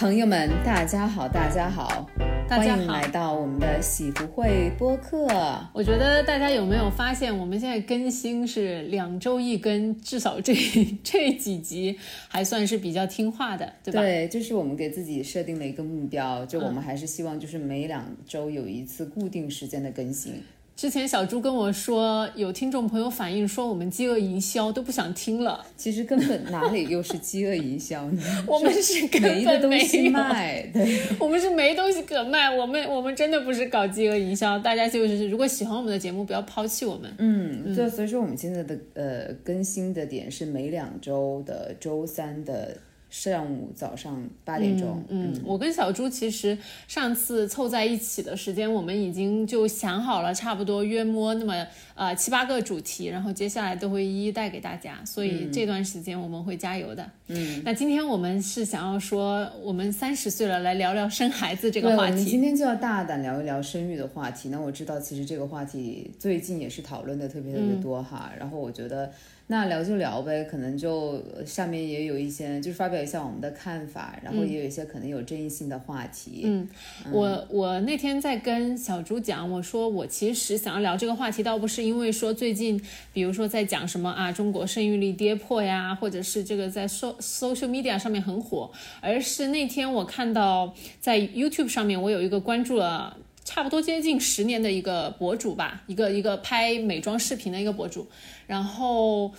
朋友们，大家好，大家好，大家好欢迎来到我们的喜福会播客。我觉得大家有没有发现，我们现在更新是两周一更，至少这 这几集还算是比较听话的，对吧？对，这是我们给自己设定的一个目标，就我们还是希望就是每两周有一次固定时间的更新。之前小朱跟我说，有听众朋友反映说我们饥饿营销都不想听了，其实根本哪里又是饥饿营销呢？我们是根没的本没东西，卖，对，我们是没东西可卖，我们我们真的不是搞饥饿营销，大家就是如果喜欢我们的节目，不要抛弃我们。嗯，就所以说我们现在的呃更新的点是每两周的周三的上午早上八点钟。嗯，我跟小朱其实上次凑在一起的时间，我们已经就想好了，差不多约摸那么呃七八个主题，然后接下来都会一一带给大家，所以这段时间我们会加油的。嗯，那今天我们是想要说，我们三十岁了，来聊聊生孩子这，个话题。我们今天就要大胆聊一聊生育的话题。那我知道，其实这个话题最近也是讨论的特别特别多哈。然后我觉得，那聊就聊呗，可能就呃下面也有一些，就是发表一下我们的看法，然后也有一些可能有争议性的话题。嗯，我我那天在跟小朱讲，我说我其实想要聊这个话题，倒不是因因为说最近，比如说在讲什么啊，中国生育率跌破呀，或者是这个在 so social media 上面很火，而是那天我看到在 YouTube 上面，我有一个关注了。差不多接近十年的一个博主吧，一个一个拍美妆视频的一个博主，然后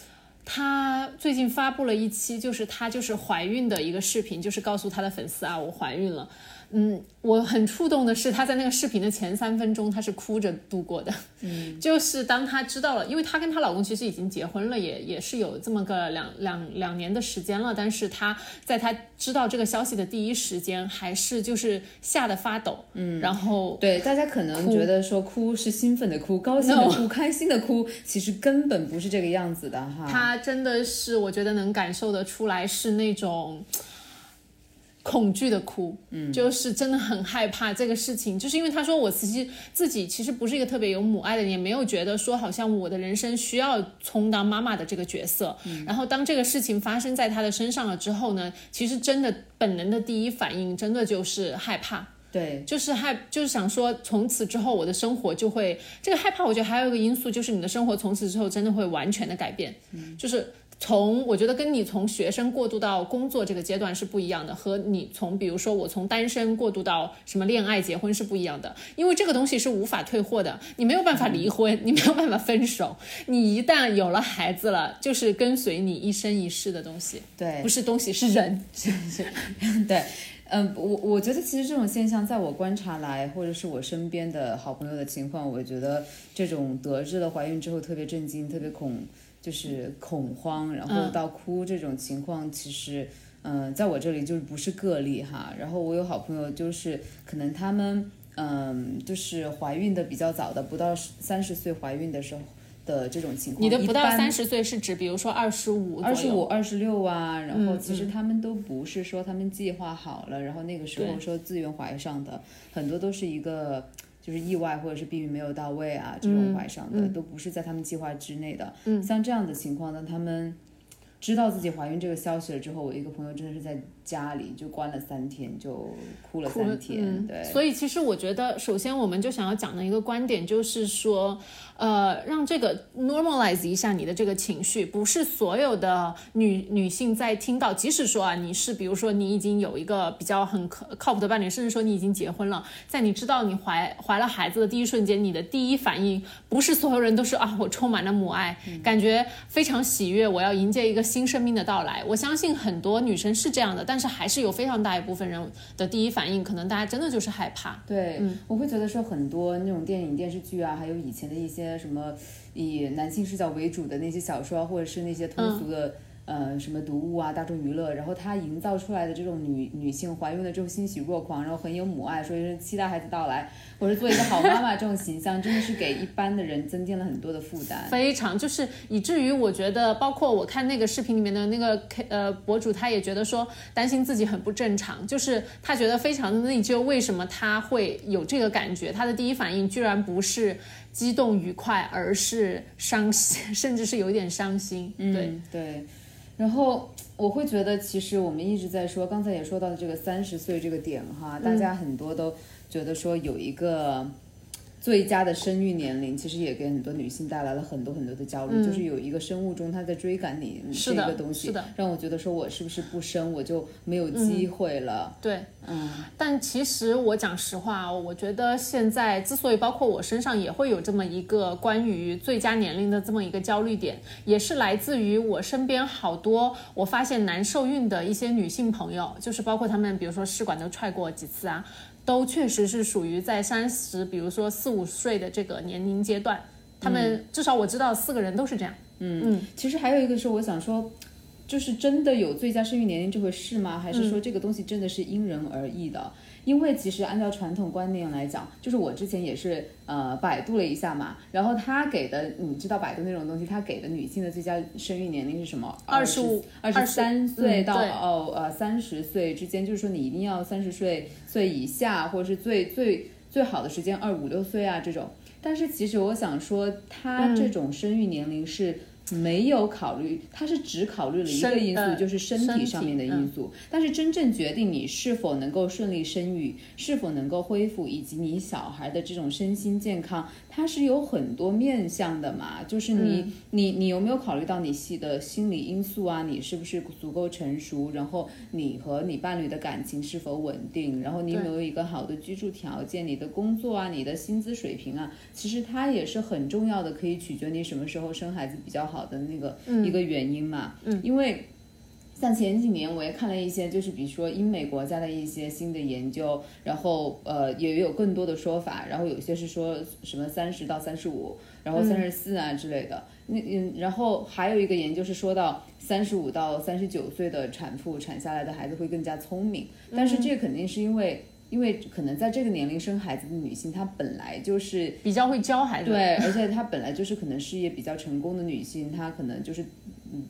她最近发布了一期，就是她就是怀孕的一个视频，就是告诉她的粉丝啊，我怀孕了。嗯，我很触动的是，她在那个视频的前三分钟，她是哭着度过的。嗯，就是当她知道了，因为她跟她老公其实已经结婚了，也也是有这么个两两两年的时间了，但是她在她知道这个消息的第一时间，还是就是吓得发抖。嗯，然后对，大家可能觉得说哭是兴奋的哭，高兴的哭，开心的哭，其实根本不是这个样子的哈。她真的是，我觉得能感受得出来是那种。恐惧的哭，嗯，就是真的很害怕这个事情，就是因为他说我自己自己其实不是一个特别有母爱的人，也没有觉得说好像我的人生需要充当妈妈的这个角色。嗯，然后当这个事情发生在他的身上了之后呢，其实真的本能的第一反应真的就是害怕。对，就是害，就是想说，从此之后我的生活就会这个害怕。我觉得还有一个因素就是你的生活从此之后真的会完全的改变，嗯，就是从我觉得跟你从学生过渡到工作这个阶段是不一样的，和你从比如说我从单身过渡到什么恋爱结婚是不一样的，因为这个东西是无法退货的，你没有办法离婚，你没有办法分手，你一旦有了孩子了，就是跟随你一生一世的东西，对，不是东西是人，是 是，对。嗯，我我觉得其实这种现象，在我观察来，或者是我身边的好朋友的情况，我觉得这种得知了怀孕之后特别震惊、特别恐，就是恐慌，然后到哭这种情况，其实，嗯，在我这里就是不是个例哈。然后我有好朋友，就是可能他们，嗯，就是怀孕的比较早的，不到三十岁怀孕的时候。的这种情况，你的不到三十岁是指比如说二十五二十五、二十六啊，然后嗯其实他们都不是说他们计划好了，然后那个时候说自愿怀上的，很多都是一个就是意外或者是避孕没有到位啊，这种怀上的、都不是在他们计划之内的。嗯。像这样的情况呢，他们知道自己怀孕这个消息了之后，我一个朋友真的是在家里就关了三天，就哭了三天，嗯对。所以其实我觉得，首先我们就想要讲的一个观点就是说，呃，让这个 normalize 一下你的这个情绪，不是所有的女女性在听到，即使说啊，你是比如说你已经有一个比较很可靠谱的伴侣，甚至说你已经结婚了，在你知道你怀怀了孩子的第一瞬间，你的第一反应不是所有人都是啊，我充满了母爱，感觉非常喜悦，我要迎接一个新生命的到来。我相信很多女生是这样的，但是还是有非常大一部分人的第一反应，可能大家真的就是害怕。对，我会觉得说很多那种电影、电视剧啊，还有以前的一些什么以男性视角为主的那些小说啊，或者是那些通俗的。呃，什么读物啊，大众娱乐，然后她营造出来的这种女女性怀孕了之后欣喜若狂，然后很有母爱，说是期待孩子到来，或者做一个好妈妈这种形象，真的是给一般的人增添了很多的负担。非常就是以至于我觉得，包括我看那个视频里面的那个 K 呃博主，他也觉得说担心自己很不正常，就是他觉得非常的内疚，为什么他会有这个感觉？他的第一反应居然不是激动愉快，而是伤心，甚至是有点伤心。对，嗯，对。然后我会觉得，其实我们一直在说，刚才也说到的这个三十岁这个点哈，大家很多都觉得说有一个。最佳的生育年龄其实也给很多女性带来了很多很多的焦虑，就是有一个生物钟它在追赶你这个东西，让我觉得说我是不是不生我就没有机会了。对，嗯。但其实我讲实话，我觉得现在之所以包括我身上也会有这么一个关于最佳年龄的这么一个焦虑点，也是来自于我身边好多我发现难受孕的一些女性朋友，就是包括她们，比如说试管都踹过几次啊。都确实是属于在三十，比如说四五岁的这个年龄阶段，他们至少我知道四个人都是这样。嗯嗯，其实还有一个是我想说，就是真的有最佳生育年龄这回事吗？还是说这个东西真的是因人而异的？因为其实按照传统观念来讲，就是我之前也是呃百度了一下嘛，然后他给的，你知道百度那种东西，他给的女性的最佳生育年龄是什么？二十五、二十三岁到哦呃三十岁之间，就是说你一定要三十岁岁以下，或者是最最最好的时间二五六岁啊这种。但是其实我想说，他这种生育年龄是。没有考虑，他是只考虑了一个因素，就是身体上面的因素。但是真正决定你是否能够顺利生育，是否能够恢复，以及你小孩的这种身心健康，它是有很多面向的嘛。就是你，你，你有没有考虑到你系的心理因素啊？你是不是足够成熟？然后你和你伴侣的感情是否稳定？然后你有没有一个好的居住条件？你的工作啊，你的薪资水平啊，其实它也是很重要的，可以取决你什么时候生孩子比较好。好的那个一个原因嘛，嗯，因为像前几年我也看了一些，就是比如说英美国家的一些新的研究，然后呃也有更多的说法，然后有些是说什么三十到三十五，然后三十四啊之类的，那嗯，然后还有一个研究是说到三十五到三十九岁的产妇产下来的孩子会更加聪明，但是这肯定是因为。因为可能在这个年龄生孩子的女性，她本来就是比较会教孩子，对，而且她本来就是可能事业比较成功的女性，她可能就是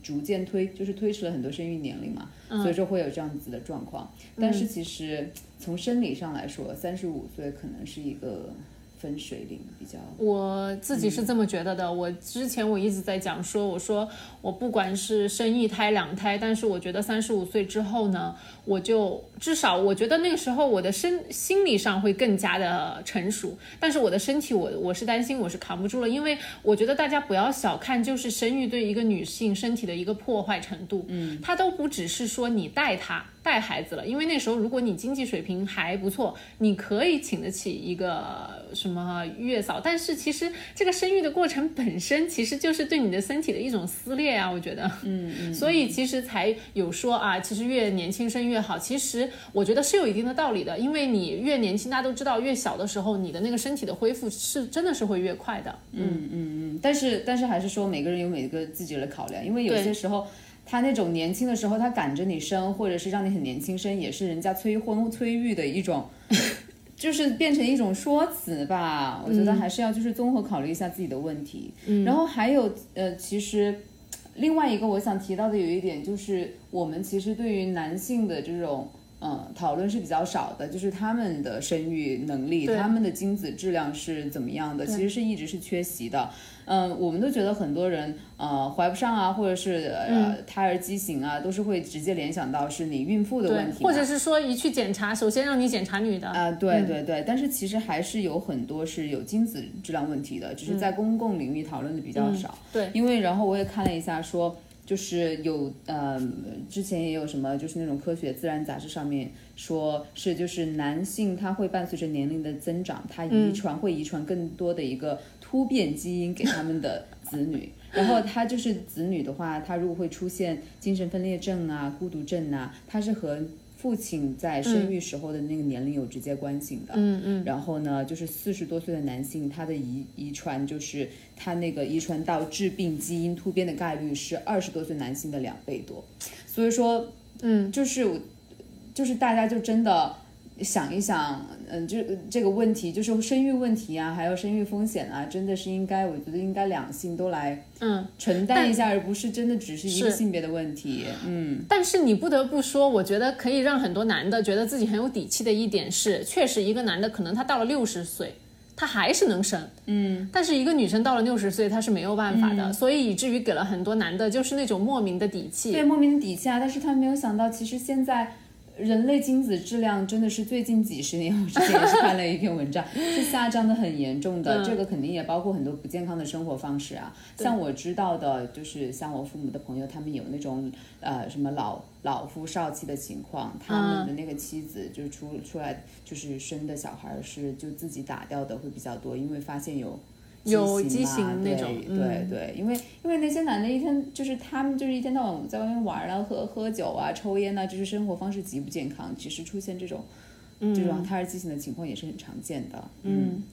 逐渐推，就是推迟了很多生育年龄嘛，所以说会有这样子的状况。但是其实从生理上来说，三十五岁可能是一个。分水岭比较，我自己是这么觉得的。我之前我一直在讲说，我说我不管是生一胎两胎，但是我觉得三十五岁之后呢，我就至少我觉得那个时候我的身心理上会更加的成熟，但是我的身体我我是担心我是扛不住了，因为我觉得大家不要小看就是生育对一个女性身体的一个破坏程度，嗯，它都不只是说你带她。带孩子了，因为那时候如果你经济水平还不错，你可以请得起一个什么月嫂。但是其实这个生育的过程本身其实就是对你的身体的一种撕裂啊，我觉得。嗯 嗯。所以其实才有说啊，其实越年轻生越好。其实我觉得是有一定的道理的，因为你越年轻，大家都知道，越小的时候你的那个身体的恢复是真的是会越快的。嗯嗯嗯。但是但是还是说每个人有每个自己的考量，因为有些时候。他那种年轻的时候，他赶着你生，或者是让你很年轻生，也是人家催婚催育的一种，就是变成一种说辞吧。我觉得还是要就是综合考虑一下自己的问题。然后还有呃，其实另外一个我想提到的有一点就是，我们其实对于男性的这种嗯讨论是比较少的，就是他们的生育能力、他们的精子质量是怎么样的，其实是一直是缺席的。嗯，我们都觉得很多人呃怀不上啊，或者是呃胎儿畸形啊，都是会直接联想到是你孕妇的问题，或者是说一去检查，首先让你检查女的啊，对对对，但是其实还是有很多是有精子质量问题的，只是在公共领域讨论的比较少。对，因为然后我也看了一下，说就是有呃之前也有什么就是那种科学自然杂志上面说是就是男性他会伴随着年龄的增长，他遗传会遗传更多的一个。突变基因给他们的子女，然后他就是子女的话，他如果会出现精神分裂症啊、孤独症啊，他是和父亲在生育时候的那个年龄有直接关系的。嗯嗯。然后呢，就是四十多岁的男性，他的遗遗传就是他那个遗传到致病基因突变的概率是二十多岁男性的两倍多。所以说，嗯，就是就是大家就真的。想一想，嗯，就这个问题，就是生育问题啊，还有生育风险啊，真的是应该，我觉得应该两性都来，嗯，承担一下，而不是真的只是一个性别的问题，嗯。但是你不得不说，我觉得可以让很多男的觉得自己很有底气的一点是，确实一个男的可能他到了六十岁。他还是能生，嗯，但是一个女生到了六十岁，她是没有办法的，所以以至于给了很多男的就是那种莫名的底气，对，莫名的底气啊！但是他没有想到，其实现在。人类精子质量真的是最近几十年，我之前也是看了一篇文章，是下降的很严重的。这个肯定也包括很多不健康的生活方式啊。像我知道的，就是像我父母的朋友，他们有那种呃什么老老夫少妻的情况，他们的那个妻子就出出来就是生的小孩是就自己打掉的会比较多，因为发现有。有畸形那种，对对，因为因为那些男的一天就是他们就是一天到晚在外面玩啊，喝喝酒啊，抽烟啊，就是生活方式极不健康，其实出现这种这种胎儿畸形的情况也是很常见的，嗯。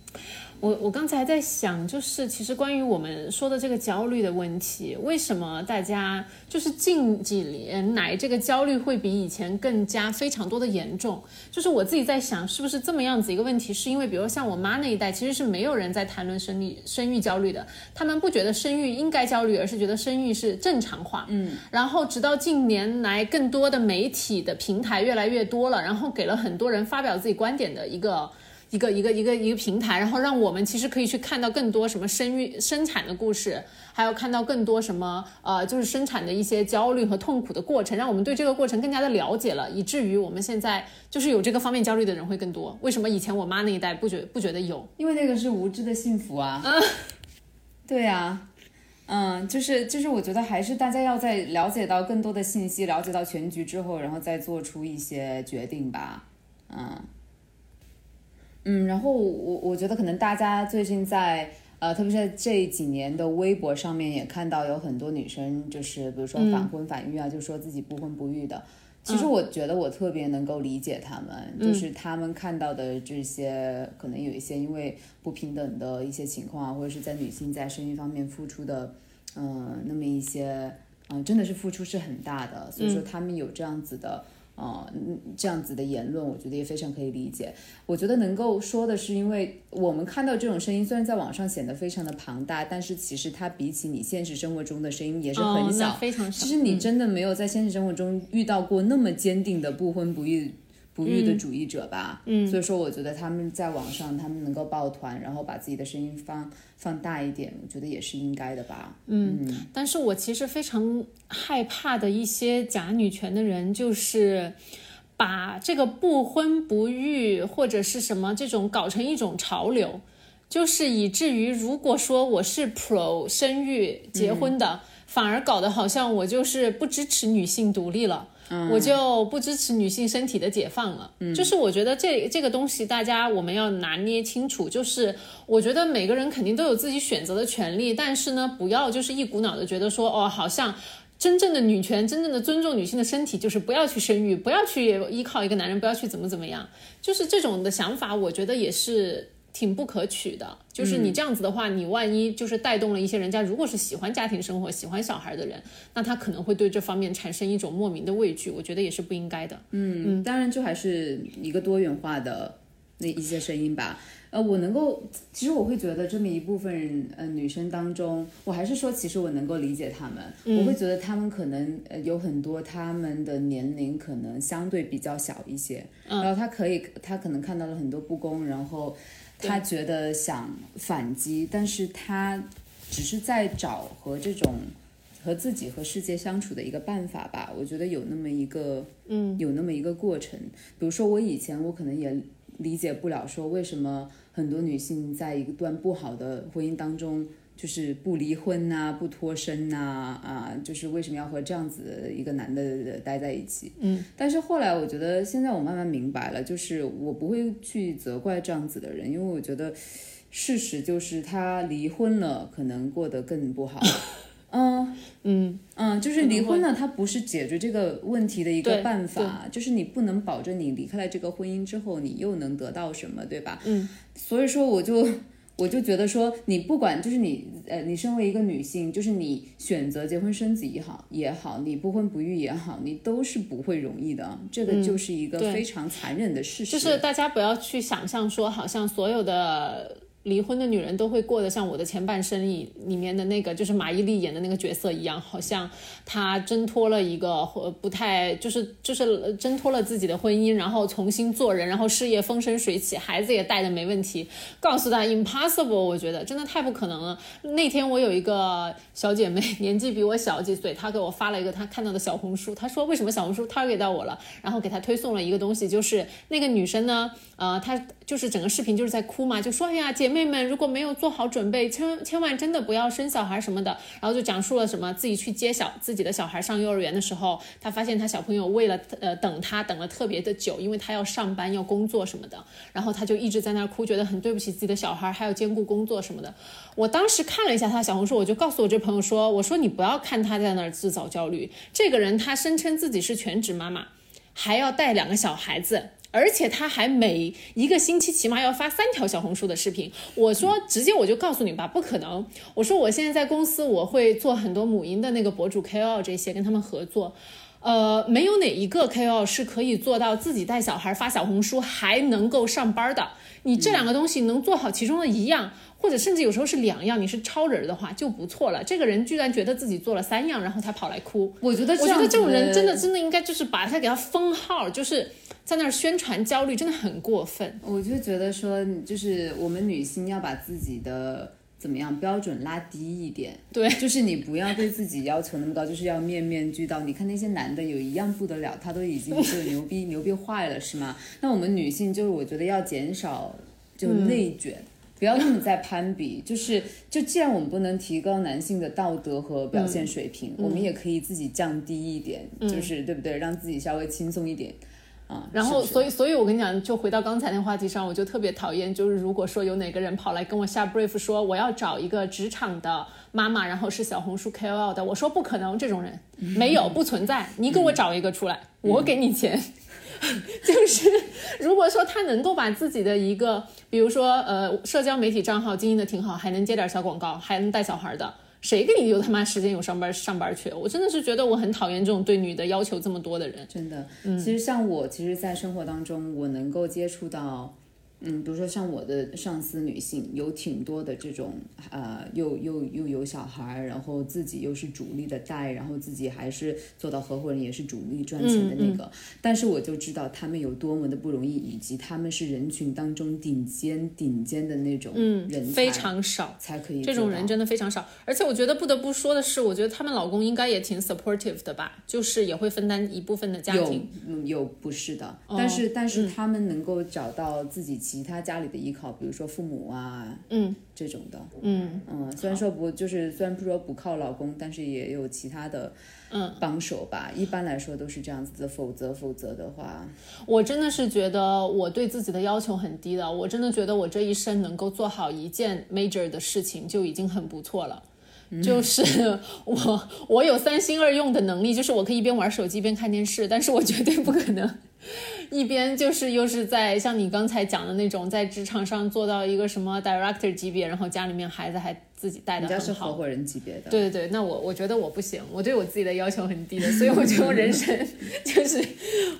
我我刚才在想，就是其实关于我们说的这个焦虑的问题，为什么大家就是近几年来这个焦虑会比以前更加非常多的严重？就是我自己在想，是不是这么样子一个问题？是因为比如像我妈那一代，其实是没有人在谈论生育生育焦虑的，他们不觉得生育应该焦虑，而是觉得生育是正常化。嗯，然后直到近年来，更多的媒体的平台越来越多了，然后给了很多人发表自己观点的一个。一个一个一个一个平台，然后让我们其实可以去看到更多什么生育生产的故事，还有看到更多什么呃，就是生产的一些焦虑和痛苦的过程，让我们对这个过程更加的了解了，以至于我们现在就是有这个方面焦虑的人会更多。为什么以前我妈那一代不觉不觉得有？因为那个是无知的幸福啊。对呀，嗯，就是就是，我觉得还是大家要在了解到更多的信息，了解到全局之后，然后再做出一些决定吧。嗯。嗯，然后我我觉得可能大家最近在呃，特别是这几年的微博上面也看到有很多女生，就是比如说反婚反育啊，就说自己不婚不育的。其实我觉得我特别能够理解他们，就是他们看到的这些可能有一些因为不平等的一些情况啊，或者是在女性在生育方面付出的，嗯，那么一些嗯，真的是付出是很大的，所以说他们有这样子的。哦，这样子的言论，我觉得也非常可以理解。我觉得能够说的是，因为我们看到这种声音，虽然在网上显得非常的庞大，但是其实它比起你现实生活中的声音也是很小，非常小。其实你真的没有在现实生活中遇到过那么坚定的不婚不育。不育的主义者吧，嗯，所以说我觉得他们在网上，他们能够抱团，然后把自己的声音放放大一点，我觉得也是应该的吧。嗯，但是我其实非常害怕的一些假女权的人，就是把这个不婚不育或者是什么这种搞成一种潮流，就是以至于如果说我是 pro 生育结婚的，反而搞得好像我就是不支持女性独立了。我就不支持女性身体的解放了。嗯，就是我觉得这这个东西，大家我们要拿捏清楚。就是我觉得每个人肯定都有自己选择的权利，但是呢，不要就是一股脑的觉得说，哦，好像真正的女权，真正的尊重女性的身体，就是不要去生育，不要去依靠一个男人，不要去怎么怎么样。就是这种的想法，我觉得也是。挺不可取的，就是你这样子的话，你万一就是带动了一些人家，如果是喜欢家庭生活、喜欢小孩的人，那他可能会对这方面产生一种莫名的畏惧，我觉得也是不应该的。嗯嗯，当然就还是一个多元化的那一些声音吧。呃，我能够，其实我会觉得这么一部分呃女生当中，我还是说，其实我能够理解她们，我会觉得她们可能呃有很多她们的年龄可能相对比较小一些，然后她可以，她可能看到了很多不公，然后。他觉得想反击，但是他只是在找和这种和自己和世界相处的一个办法吧。我觉得有那么一个，嗯，有那么一个过程。比如说我以前我可能也理解不了，说为什么很多女性在一段不好的婚姻当中。就是不离婚呐，不脱身呐，啊，就是为什么要和这样子一个男的待在一起？嗯，但是后来我觉得，现在我慢慢明白了，就是我不会去责怪这样子的人，因为我觉得事实就是他离婚了，可能过得更不好。嗯嗯嗯，就是离婚了，他不是解决这个问题的一个办法，就是你不能保证你离开了这个婚姻之后，你又能得到什么，对吧？嗯，所以说我就。我就觉得说，你不管就是你，呃，你身为一个女性，就是你选择结婚生子也好，也好，你不婚不育也好，你都是不会容易的。这个就是一个非常残忍的事实。就是大家不要去想象说，好像所有的。离婚的女人都会过得像我的前半生里里面的那个，就是马伊琍演的那个角色一样，好像她挣脱了一个或不太就是就是挣脱了自己的婚姻，然后重新做人，然后事业风生水起，孩子也带的没问题。告诉她 impossible，我觉得真的太不可能了。那天我有一个小姐妹，年纪比我小几岁，她给我发了一个她看到的小红书，她说为什么小红书 target 到我了，然后给她推送了一个东西，就是那个女生呢，呃，她就是整个视频就是在哭嘛，就说哎呀，姐妹们如果没有做好准备，千千万真的不要生小孩什么的，然后就讲述了什么自己去接小自己的小孩上幼儿园的时候，他发现他小朋友为了呃等他等了特别的久，因为他要上班要工作什么的，然后他就一直在那儿哭，觉得很对不起自己的小孩，还要兼顾工作什么的。我当时看了一下他小红书，我就告诉我这朋友说，我说你不要看他在那儿自找焦虑，这个人她声称自己是全职妈妈，还要带两个小孩子。而且他还每一个星期起码要发三条小红书的视频。我说直接我就告诉你吧，不可能。我说我现在在公司，我会做很多母婴的那个博主 KOL 这些，跟他们合作。呃，没有哪一个 KOL 是可以做到自己带小孩发小红书还能够上班的。你这两个东西能做好其中的一样，或者甚至有时候是两样，你是超人的话就不错了。这个人居然觉得自己做了三样，然后他跑来哭。我觉得我觉得这种人真的真的应该就是把他给他封号，就是在那儿宣传焦虑，真的很过分。我就觉得说，就是我们女性要把自己的怎么样标准拉低一点，对，就是你不要对自己要求那么高，就是要面面俱到。你看那些男的有一样不得了，他都已经 就牛逼牛逼坏了，是吗？那我们女性就是我觉得要减少就内卷。不要那么在攀比，就是就既然我们不能提高男性的道德和表现水平，我们也可以自己降低一点，就是对不对？让自己稍微轻松一点啊。然后，所以，所以我跟你讲，就回到刚才那话题上，我就特别讨厌，就是如果说有哪个人跑来跟我下 brief 说我要找一个职场的妈妈，然后是小红书 KOL 的，我说不可能，这种人没有，不存在，你给我找一个出来，我给你钱。就是如果说他能够把自己的一个，比如说呃社交媒体账号经营的挺好，还能接点小广告，还能带小孩的，谁给你有他妈时间有上班上班去？我真的是觉得我很讨厌这种对女的要求这么多的人。真的，其实像我，其实，在生活当中，我能够接触到，嗯，比如说像我的上司女性，有挺多的这种，呃，又又又有小孩，然后自己又是主力的带，然后自己还是做到合伙人，也是主力赚钱的那个。但是我就知道他们有多么的不容易，以及他们是人群当中顶尖顶尖的那种人才，非常少。才可以这种人真的非常少，而且我觉得不得不说的是，我觉得他们老公应该也挺 supportive 的吧，就是也会分担一部分的家有庭。嗯有不是的，哦但是但嗯是他们能够找到自己其他家里的依靠，比如说父母啊，嗯这种的，嗯嗯，虽然说不就是虽然不说不靠老公，但是也有其他的嗯帮手吧。一般来说都是这样子的，否则否则的话，我真的是觉得我对自己的要求很低的，我真的觉得我这一生能够做好一件 major 的事情就已经很不错了。就是我，我有三心二用的能力，就是我可以一边玩手机一边看电视，但是我绝对不可能一边就是又是在像你刚才讲的那种，在职场上做到一个什么 director 级别，然后家里面孩子还自己带的很好。合伙人级别的。对对对，那我我觉得我不行，我对我自己的要求很低的，所以我觉得我人生 就是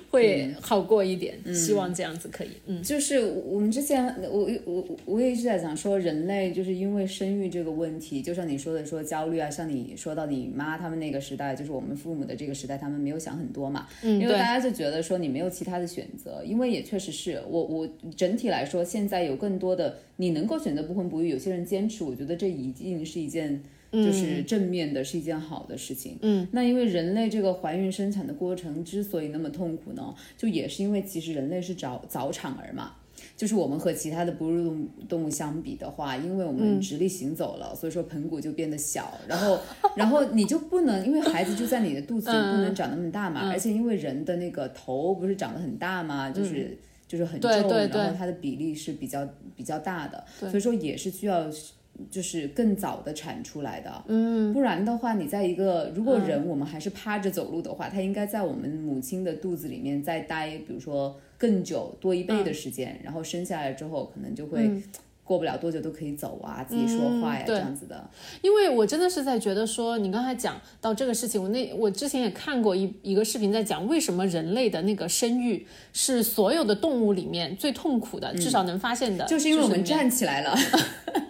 会好过一点，希望这样子可以。嗯，就是我们之前，我我我也一直在讲说，人类就是因为生育这个问题，就像你说的说焦虑啊，像你说到你妈他们那个时代，就是我们父母的这个时代，他们没有想很多嘛，嗯因为大家就觉得说你没有其他的选择，因为也确实是我我整体来说，现在有更多的你能够选择不婚不育，有些人坚持，我觉得这一定是一件。就是正面的，是一件好的事情。嗯，那因为人类这个怀孕生产的过程之所以那么痛苦呢，就也是因为其实人类是早早产儿嘛。就是我们和其他的哺乳动物动物相比的话，因为我们直立行走了，所以说盆骨就变得小，然后，然后你就不能，因为孩子就在你的肚子里，不能长那么大嘛，而且因为人的那个头不是长得很大嘛，就是。就是很重，对对对然后它的比例是比较比较大的，所以说也是需要就是更早的产出来的，嗯，不然的话，你在一个如果人我们还是趴着走路的话，它应该在我们母亲的肚子里面再待，比如说更久多一倍的时间，然后生下来之后可能就会。过不了多久都可以走啊，自己说话呀、这样子的。因为我真的是在觉得说，你刚才讲到这个事情，我那我之前也看过一一个视频，在讲为什么人类的那个生育是所有的动物里面最痛苦的，至少能发现的，就是因为我们站起来了，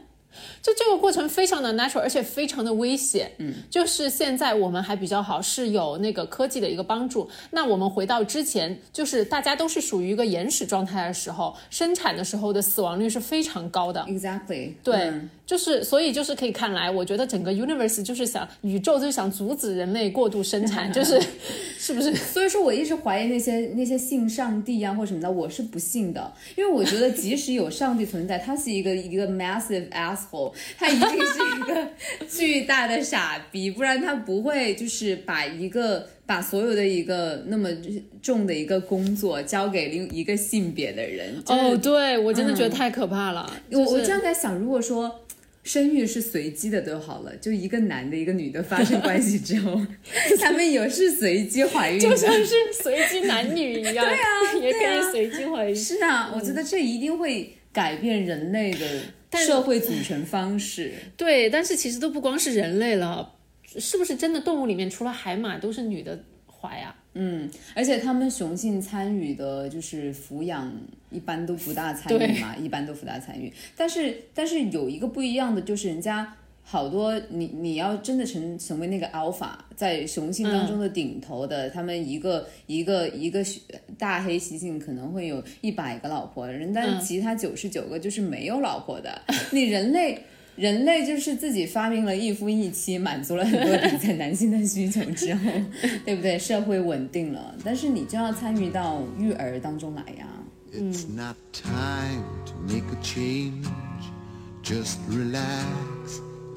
就这个过程非常的 natural，而且非常的危险。嗯，就是现在我们还比较好，是有那个科技的一个帮助。那我们回到之前，就是大家都是属于一个原始状态的时候，生产的时候的死亡率是非常高的。Exactly，对，嗯就是所以就是可以看来，我觉得整个 universe 就是想宇宙就是想阻止人类过度生产，就是 是不是？所以说我一直怀疑那些那些信上帝啊或什么的，我是不信的，因为我觉得即使有上帝存在，他是一个一个 massive asshole，他一定是一个 巨大的傻逼，不然他不会就是把一个把所有的一个那么重的一个工作交给另一个性别的人。就是哦，对我真的觉得太可怕了。我我就是这样在想，如果说。生育是随机的就好了，就一个男的，一个女的发生关系之后，他们也是随机怀孕，就像是随机男女一样，对啊，也可以随机怀孕。是啊，我觉得这一定会改变人类的社会组成方式。对，但是其实都不光是人类了，是不是真的动物里面除了海马都是女的怀啊？嗯，而且他们雄性参与的就是抚养，一般都不大参与嘛，一般都不大参与。但是，但是有一个不一样的，就是人家好多你你要真的成成为那个 alpha，在雄性当中的顶头的，他们一个一个一个大黑猩猩可能会有一百个老婆，人但其他九十九个就是没有老婆的。你人类。人类就是自己发明了一夫一妻，满足了很多底层男性的需求之后，对不对？社会稳定了，但是你就要参与到育儿当中来呀。It's not time to make a change. Just relax,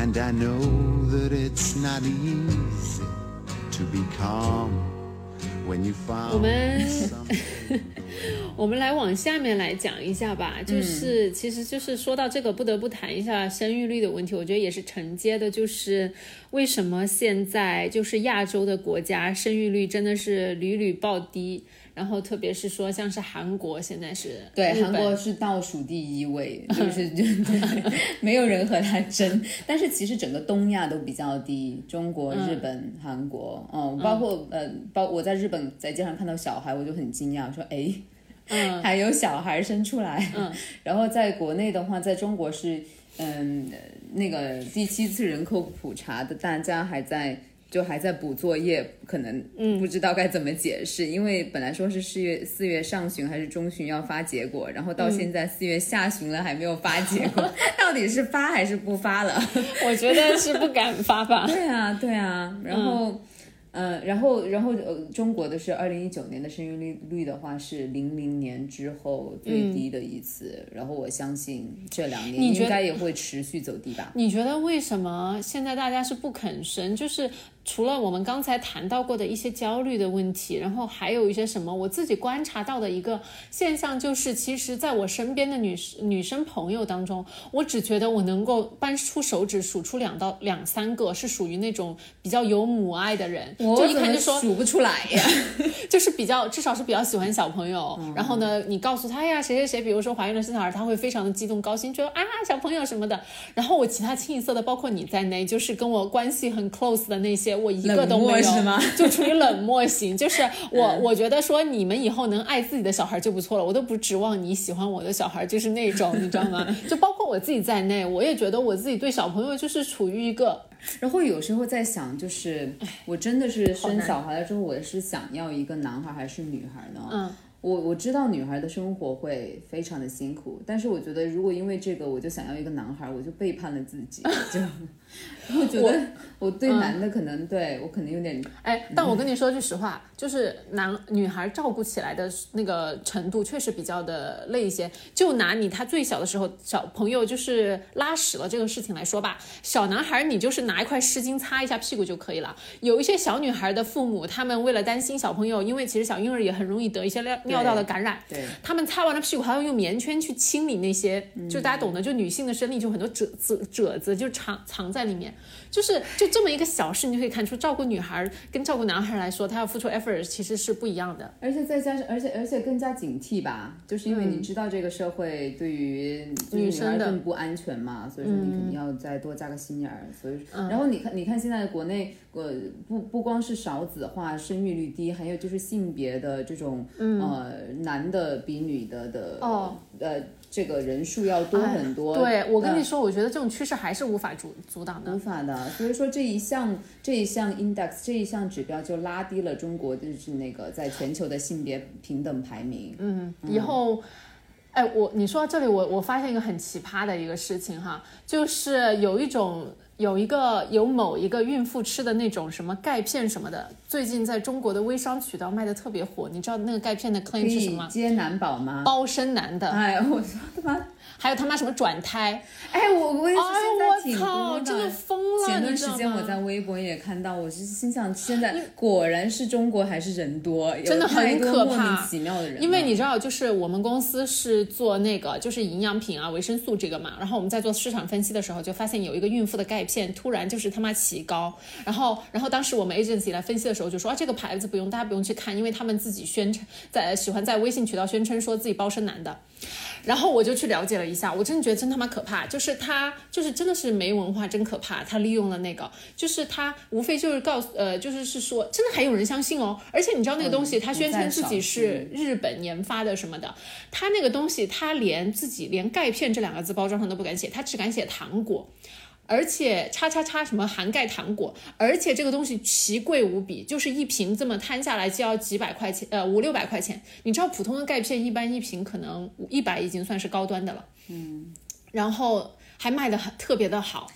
and I know that it's not easy to be calm when you 我 found 们 something. 我们来往下面来讲一下吧，就是、其实就是说到这个，不得不谈一下生育率的问题。我觉得也是承接的，就是为什么现在就是亚洲的国家生育率真的是屡屡暴低，然后特别是说像是韩国现在是对，韩国是倒数第一位，就是就对，没有人和他争。但是其实整个东亚都比较低，中国、日本、韩国，嗯，包括呃，包我在日本在街上看到小孩，我就很惊讶，说哎。嗯还有小孩生出来，嗯，然后在国内的话，在中国是，嗯，呃那个第七次人口普查的，大家还在就还在补作业，可能不知道该怎么解释，因为本来说是四月四月上旬还是中旬要发结果，然后到现在四月下旬了还没有发结果，到底是发还是不发了？我觉得是不敢发吧。对啊，对啊，然后。嗯，然后，然后，呃，中国的是二零一九年的生育率率的话是零零年之后最低的一次，然后我相信这两年应该也会持续走低吧。你觉得为什么现在大家是不肯生？就是除了我们刚才谈到过的一些焦虑的问题，然后还有一些什么？我自己观察到的一个现象就是，其实在我身边的女女生朋友当中，我只觉得我能够扳出手指数出两到两三个是属于那种比较有母爱的人，就我怎么一看就说数不出来呀？就是比较，至少是比较喜欢小朋友。嗯然后呢，你告诉他哎呀，谁谁谁，比如说怀孕了生小孩，他会非常的激动高兴，觉得啊小朋友什么的。然后我其他清一色的，包括你在内，就是跟我关系很 close 的那些，我一个都没有，就处于冷漠型。就是 我，我觉得说你们以后能爱自己的小孩就不错了，我都不指望你喜欢我的小孩，就是那种，你知道吗？就包括我自己在内，我也觉得我自己对小朋友就是处于一个然后有时候在想，就是我真的是生小孩了之后，我是想要一个男孩还是女孩呢？嗯。我我知道女孩的生活会非常的辛苦，但是我觉得如果因为这个我就想要一个男孩，我就背叛了自己，就 我觉得我对男的可能、对我可能有点哎，但我跟你说句实话，就是男女孩照顾起来的那个程度确实比较的累一些。就拿你他最小的时候，小朋友就是拉屎了这个事情来说吧，小男孩你就是拿一块湿巾擦一下屁股就可以了。有一些小女孩的父母，他们为了担心小朋友，因为其实小婴儿也很容易得一些尿尿道的感染，对他们擦完了屁股还要用棉圈去清理那些，就大家懂得，就女性的生理就很多褶子褶子就藏藏在里面，就是就这么一个小事，你就可以看出照顾女孩跟照顾男孩来说，他要付出 effort 其实是不一样的。而且再加上，而且而且更加警惕吧，就是因为你知道这个社会对于女生的更不安全嘛，所以说你肯定要再多加个心眼儿。所以，然后你看，你看现在国内呃不不光是少子化、生育率低，还有就是性别的这种、呃男的比女的的哦。呃这个人数要多很多。对我跟呃你说，我觉得这种趋势还是无法阻阻挡的无。法的，所以说这一项这一项 index 这一项指标就拉低了中国就是那个在全球的性别平等排名。嗯，以后，哎，我你说到这里，我我发现一个很奇葩的一个事情哈，就是有一种有一个有某一个孕妇吃的那种什么钙片什么的，最近在中国的微商渠道卖的特别火。你知道那个钙片的可 claim 是什么接男宝吗？包生男的，哎，我说他妈，还有他妈什么转胎，哎，我我也是哎现在挺我操，多真的的。疯了！前段时间我在微博也看到，我是心想，现在果然是中国还是人多，真的很可莫名怕其妙的人。因为你知道，就是我们公司是做那个就是营养品啊、维生素这个嘛，然后我们在做市场分析的时候，就发现有一个孕妇的钙片突然就是他妈奇高，然后然后当时我们 agency 来分析的时候就说啊这个牌子不用，大家不用去看，因为他们自己宣称在喜欢在微信渠道宣称说自己包生男的。然后我就去了解了一下，我真的觉得真他妈可怕，就是他就是真的是没文化，真可怕。他利用了那个，就是他无非就是告诉呃，就是是说真的还有人相信哦，而且你知道那个东西，嗯他宣称自己是日本研发的什么的，他那个东西他连自己连钙片这两个字包装上都不敢写，他只敢写糖果。而且叉叉叉什么含钙糖果，而且这个东西奇贵无比，就是一瓶这么摊下来就要几百块钱，呃五六百块钱。你知道普通的钙片一般一瓶可能一百已经算是高端的了，嗯，然后还卖的很特别的好，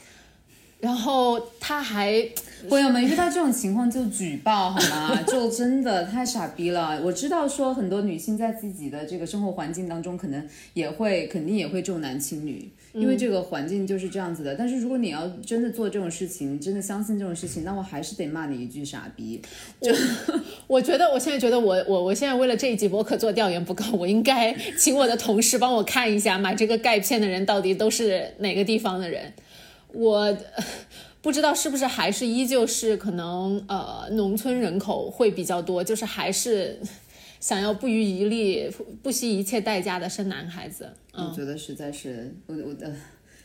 然后他还朋友们遇到这种情况就举报好吗？就真的太傻逼了。我知道说很多女性在自己的这个生活环境当中，可能也会肯定也会重男轻女，因为这个环境就是这样子的。但是如果你要真的做这种事情，真的相信这种事情，那我还是得骂你一句傻逼。就 我觉得我现在觉得我我我现在为了这一集博客做调研不够，我应该请我的同事帮我看一下买这个钙片的人到底都是哪个地方的人。我呃不知道是不是还是依旧是可能呃农村人口会比较多，就是还是 想要不遗余力、不不惜一切代价的生男孩子。嗯我觉得实在是我我的。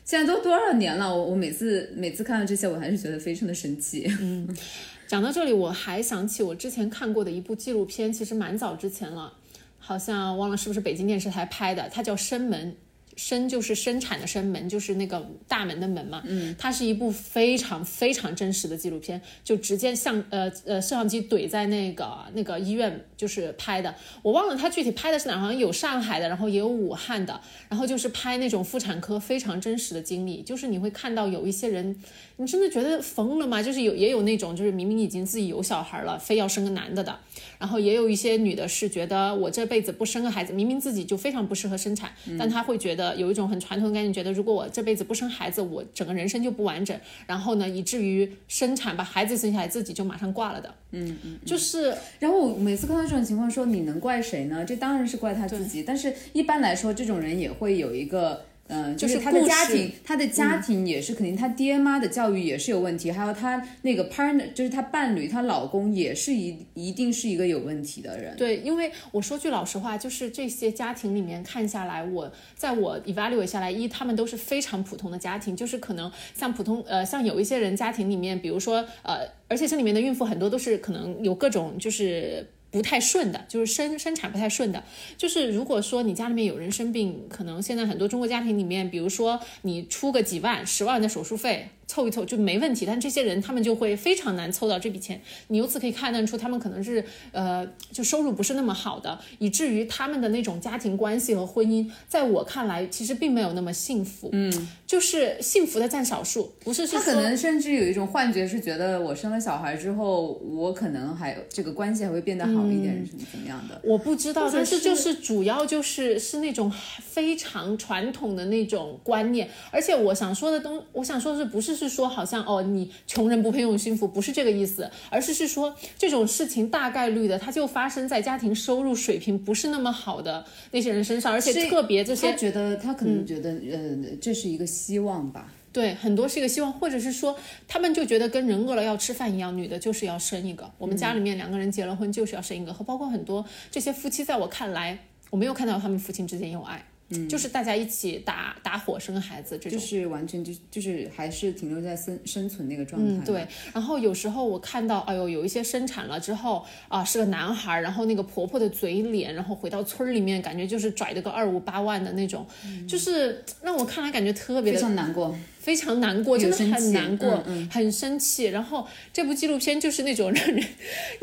现在都多少年了，我我每次每次看到这些，我还是觉得非常的生气。讲到这里，我还想起我之前看过的一部纪录片，其实蛮早之前了，好像忘了是不是北京电视台拍的，它叫《生门》。生就是生产的生，门就是那个大门的门嘛。嗯，它是一部非常非常真实的纪录片，就直接像呃呃摄像机怼在那个那个医院就是拍的。我忘了它具体拍的是哪，好像有上海的，然后也有武汉的，然后就是拍那种妇产科非常真实的经历，就是你会看到有一些人，你真的觉得疯了吗？就是有也有那种就是明明已经自己有小孩了，非要生个男的的，然后也有一些女的是觉得我这辈子不生个孩子，明明自己就非常不适合生产，但她会觉得有一种很传统的概念，觉得如果我这辈子不生孩子，我整个人生就不完整，然后呢，以至于生产把孩子生下来自己就马上挂了的。嗯嗯，就是然后我每次看到这种情况，说你能怪谁呢？这当然是怪他自己。但是一般来说，这种人也会有一个。嗯，就是他的家庭，他的家庭也是肯定，他爹妈的教育也是有问题，还有他那个 partner，就是他伴侣，她老公也是一一定是一个有问题的人。对，因为我说句老实话，就是这些家庭里面看下来，我在我 evaluate 下来，一他们都是非常普通的家庭，就是可能像普通呃，像有一些人家庭里面，比如说呃，而且这里面的孕妇很多都是可能有各种就是。不太顺的，就是生生产不太顺的，就是如果说你家里面有人生病，可能现在很多中国家庭里面，比如说你出个几万、十万的手术费，凑一凑就没问题。但这些人他们就会非常难凑到这笔钱。你由此可以看得出，他们可能是呃，就收入不是那么好的，以至于他们的那种家庭关系和婚姻，在我看来其实并没有那么幸福。嗯，就是幸福的占少数，不是是他可能甚至有一种幻觉，是觉得我生了小孩之后，我可能还这个关系还会变得好一点，是怎么样的？我不知道，但是是就是主要就是是那种非常传统的那种观念，而且我想说的东，我想说的是不是是说好像哦你穷人不配拥有幸福，不是这个意思，而是是说这种事情大概率的它就发生在家庭收入水平不是那么好的那些人身上，而且特别这些他觉得他可能觉得，呃，这是一个希望吧。对，很多是一个希望，或者是说，他们就觉得跟人饿了要吃饭一样，女的就是要生一个。我们家里面两个人结了婚就是要生一个，和包括很多这些夫妻，在我看来，我没有看到他们父亲之间有爱，嗯，就是大家一起打打火生孩子这种就。是完全就就是还是停留在生生存那个状态、嗯，对。。然后有时候我看到，哎呦，有一些生产了之后啊，是个男孩，然后那个婆婆的嘴脸，然后回到村里面，感觉就是拽的个二五八万的那种，就是让我看来感觉特别非的常难过，非常难过，真的很难过，嗯很生气。然后这部纪录片就是那种让人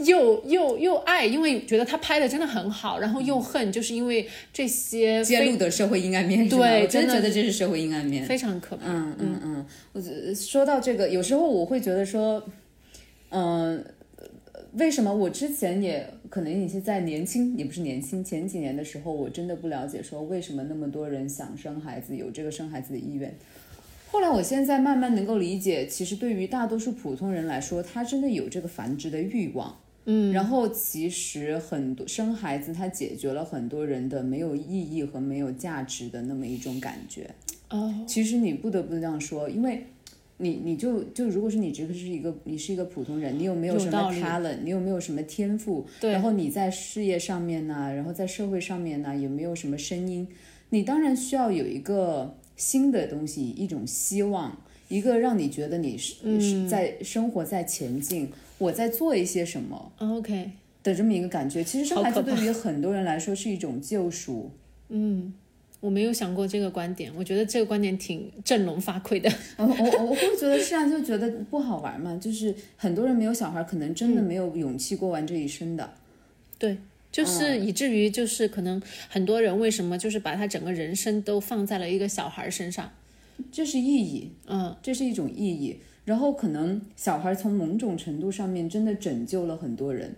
又 又又爱，因为觉得他拍的真的很好，然后又恨，就是因为这些揭露的社会阴暗面，对我真的觉得这是社会阴暗面。非常可怕。嗯嗯嗯，我说到这个，有时候我会觉得说，嗯、为什么我之前也可能也是在年轻，也不是年轻，前几年的时候，我真的不了解说为什么那么多人想生孩子，有这个生孩子的意愿。后来我现在慢慢能够理解，其实对于大多数普通人来说，他真的有这个繁殖的欲望。嗯，然后其实很多生孩子，它解决了很多人的没有意义和没有价值的那么一种感觉。哦，其实你不得不这样说，因为你你就就如果是你这个是一个你是一个普通人，你有没有什么 talent，你有没有什么天赋，对然后你在事业上面呢，然后在社会上面呢，有没有什么声音？你当然需要有一个新的东西，一种希望，一个让你觉得你是、嗯是在生活在前进，我在做一些什么 OK，的这么一个感觉。其实生孩子对于很多人来说是一种救赎。嗯我没有想过这个观点，我觉得这个观点挺振聋发聩的。我我我会觉得是啊，就觉得不好玩嘛。就是很多人没有小孩，可能真的没有勇气过完这一生的。对，就是以至于就是可能很多人为什么就是把他整个人生都放在了一个小孩身上，这是意义，嗯，这是一种意义。然后可能小孩从某种程度上面真的拯救了很多人，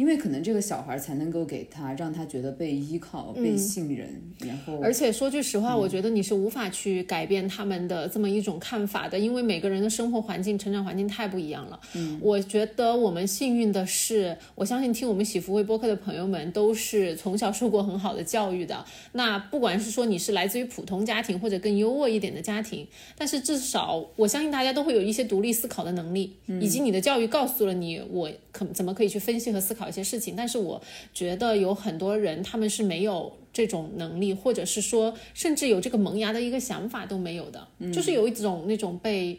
因为可能这个小孩才能够给他让他觉得被依靠、被信任，然后而且说句实话，嗯我觉得你是无法去改变他们的这么一种看法的，因为每个人的生活环境、成长环境太不一样了。嗯，我觉得我们幸运的是，我相信听我们喜福微播客的朋友们都是从小受过很好的教育的。那不管是说你是来自于普通家庭或者更优渥一点的家庭，但是至少我相信大家都会有一些独立思考的能力，以及你的教育告诉了你我可怎么可以去分析和思考一些事情。但是我觉得有很多人他们是没有这种能力，或者是说甚至有这个萌芽的一个想法都没有的，就是有一种那种被。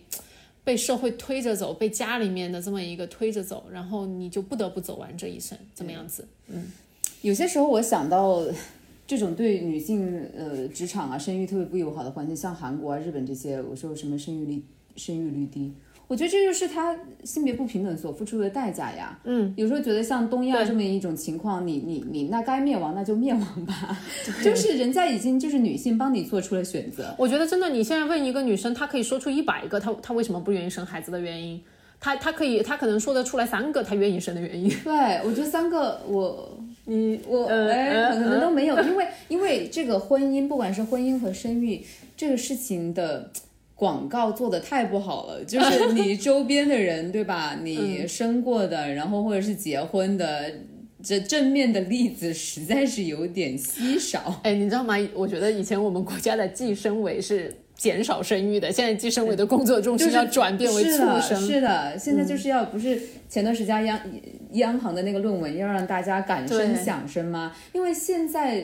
被社会推着走，被家里面的这么一个推着走，然后你就不得不走完这一生，怎么样子。嗯有些时候我想到这种对女性呃职场啊生育特别不友好的环境，像韩国啊、日本这些，我说什么生育率生育率低。我觉得这就是他性别不平等所付出的代价呀。嗯，有时候觉得像东亚这么一种情况，你你你那该灭亡那就灭亡吧，就是人家已经就是女性帮你做出了选择。我觉得真的，你现在问一个女生，她可以说出一百个她她为什么不愿意生孩子的原因，她她可以她可能说得出来三个她愿意生的原因。对，我觉得三个我 你我呃哎，呃可能都没有，因为因为这个婚姻，不管是婚姻和生育这个事情的广告做的太不好了，就是你周边的人，对吧？你生过的，然后或者是结婚的。这正面的例子实在是有点稀少，哎，你知道吗？我觉得以前我们国家的计生委是减少生育的，现在计生委的工作重心要转变为促是的，生。是的，现在就是要、不是前段时间央央行的那个论文要让大家敢生对想生吗？因为现在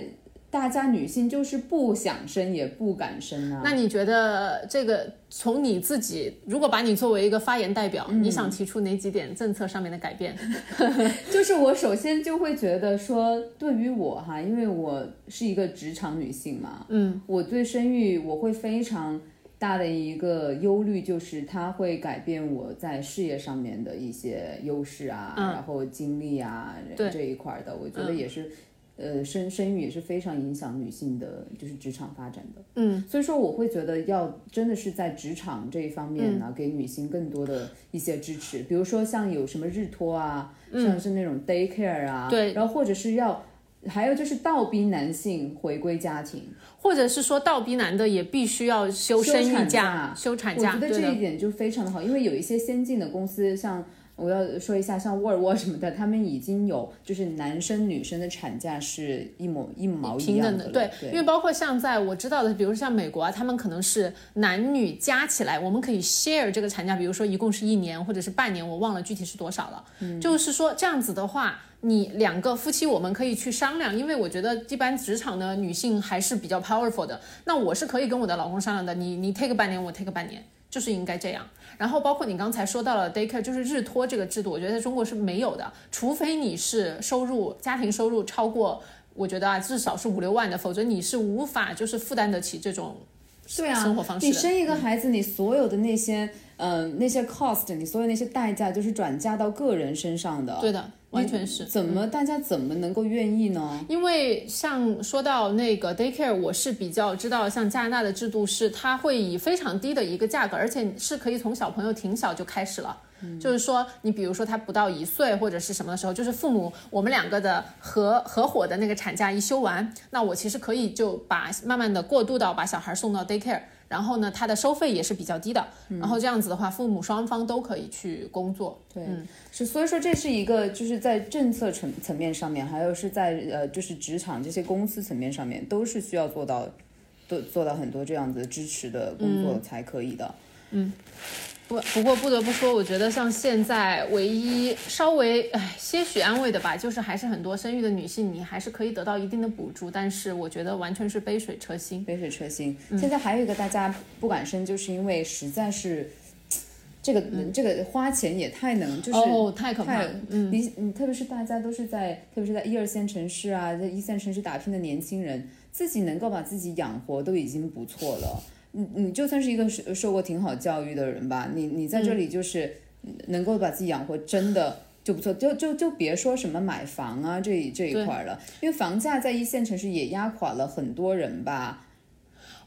大家女性就是不想生也不敢生啊。那你觉得这个从你自己，如果把你作为一个发言代表，你想提出哪几点政策上面的改变？就是我首先就会觉得说，对于我哈，因为我是一个职场女性嘛，嗯，我对生育我会非常大的一个忧虑就是它会改变我在事业上面的一些优势啊，然后精力啊对这一块儿的，我觉得也是。呃，生生育也是非常影响女性的，就是职场发展的。嗯，所以说我会觉得要真的是在职场这一方面呢，给女性更多的一些支持，比如说像有什么日托啊，像是那种 daycare 啊，对然后或者是要，还有就是倒逼男性回归家庭，或者是说倒逼男的也必须要休生育产假、休产假，我觉得。这一点就非常的好，因为有一些先进的公司，像我要说一下，像沃尔沃什么的，他们已经有就是男生女生的产假是一模一毛一平等的，对，对，因为包括像在我知道的，比如说像美国啊，他们可能是男女加起来，我们可以 share 这个产假，比如说一共是一年或者是半年，我忘了具体是多少了。嗯就是说这样子的话，你两个夫妻我们可以去商量，因为我觉得一般职场的女性还是比较 powerful 的，那我是可以跟我的老公商量的，你你 take 半年，我 take 半年。就是应该这样，然后包括你刚才说到了 daycare，就是日托这个制度，我觉得在中国是没有的，除非你是收入家庭收入超过，我觉得啊至少是五六万的，否则你是无法就是负担得起这种对啊，生活方式。你生一个孩子，你所有的那些嗯、呃那些 cost，你所有那些代价就是转嫁到个人身上的。对的，完全是。怎么大家怎么能够愿意呢？因为像说到那个 daycare，我是比较知道，像加拿大的制度是它会以非常低的一个价格，而且是可以从小朋友挺小就开始了。就是说，你比如说他不到一岁或者是什么的时候，就是父母我们两个的合合伙的那个产假一休完，那我其实可以就把慢慢的过渡到把小孩送到 daycare，然后呢，它的收费也是比较低的，然后这样子的话，父母双方都可以去工作。对，是所以说这是一个就是在政策层层面上面，还有是在呃就是职场这些公司层面上面，都是需要做到做做到很多这样子支持的工作才可以的。不不过不得不说，我觉得像现在唯一稍微唉些许安慰的吧，就是还是很多生育的女性，你还是可以得到一定的补助，但是我觉得完全是杯水车薪。杯水车薪。现在还有一个大家不敢生，就是因为实在是这个、这个花钱也太能就是哦，太可怕了。嗯，你你特别是大家都是在，特别是在一二线城市啊，在一线城市打拼的年轻人，自己能够把自己养活都已经不错了。你你就算是一个受受过挺好教育的人吧，你你在这里就是能够把自己养活，真的。就不错，就就就别说什么买房啊这一这一块了，因为房价在一线城市也压垮了很多人吧。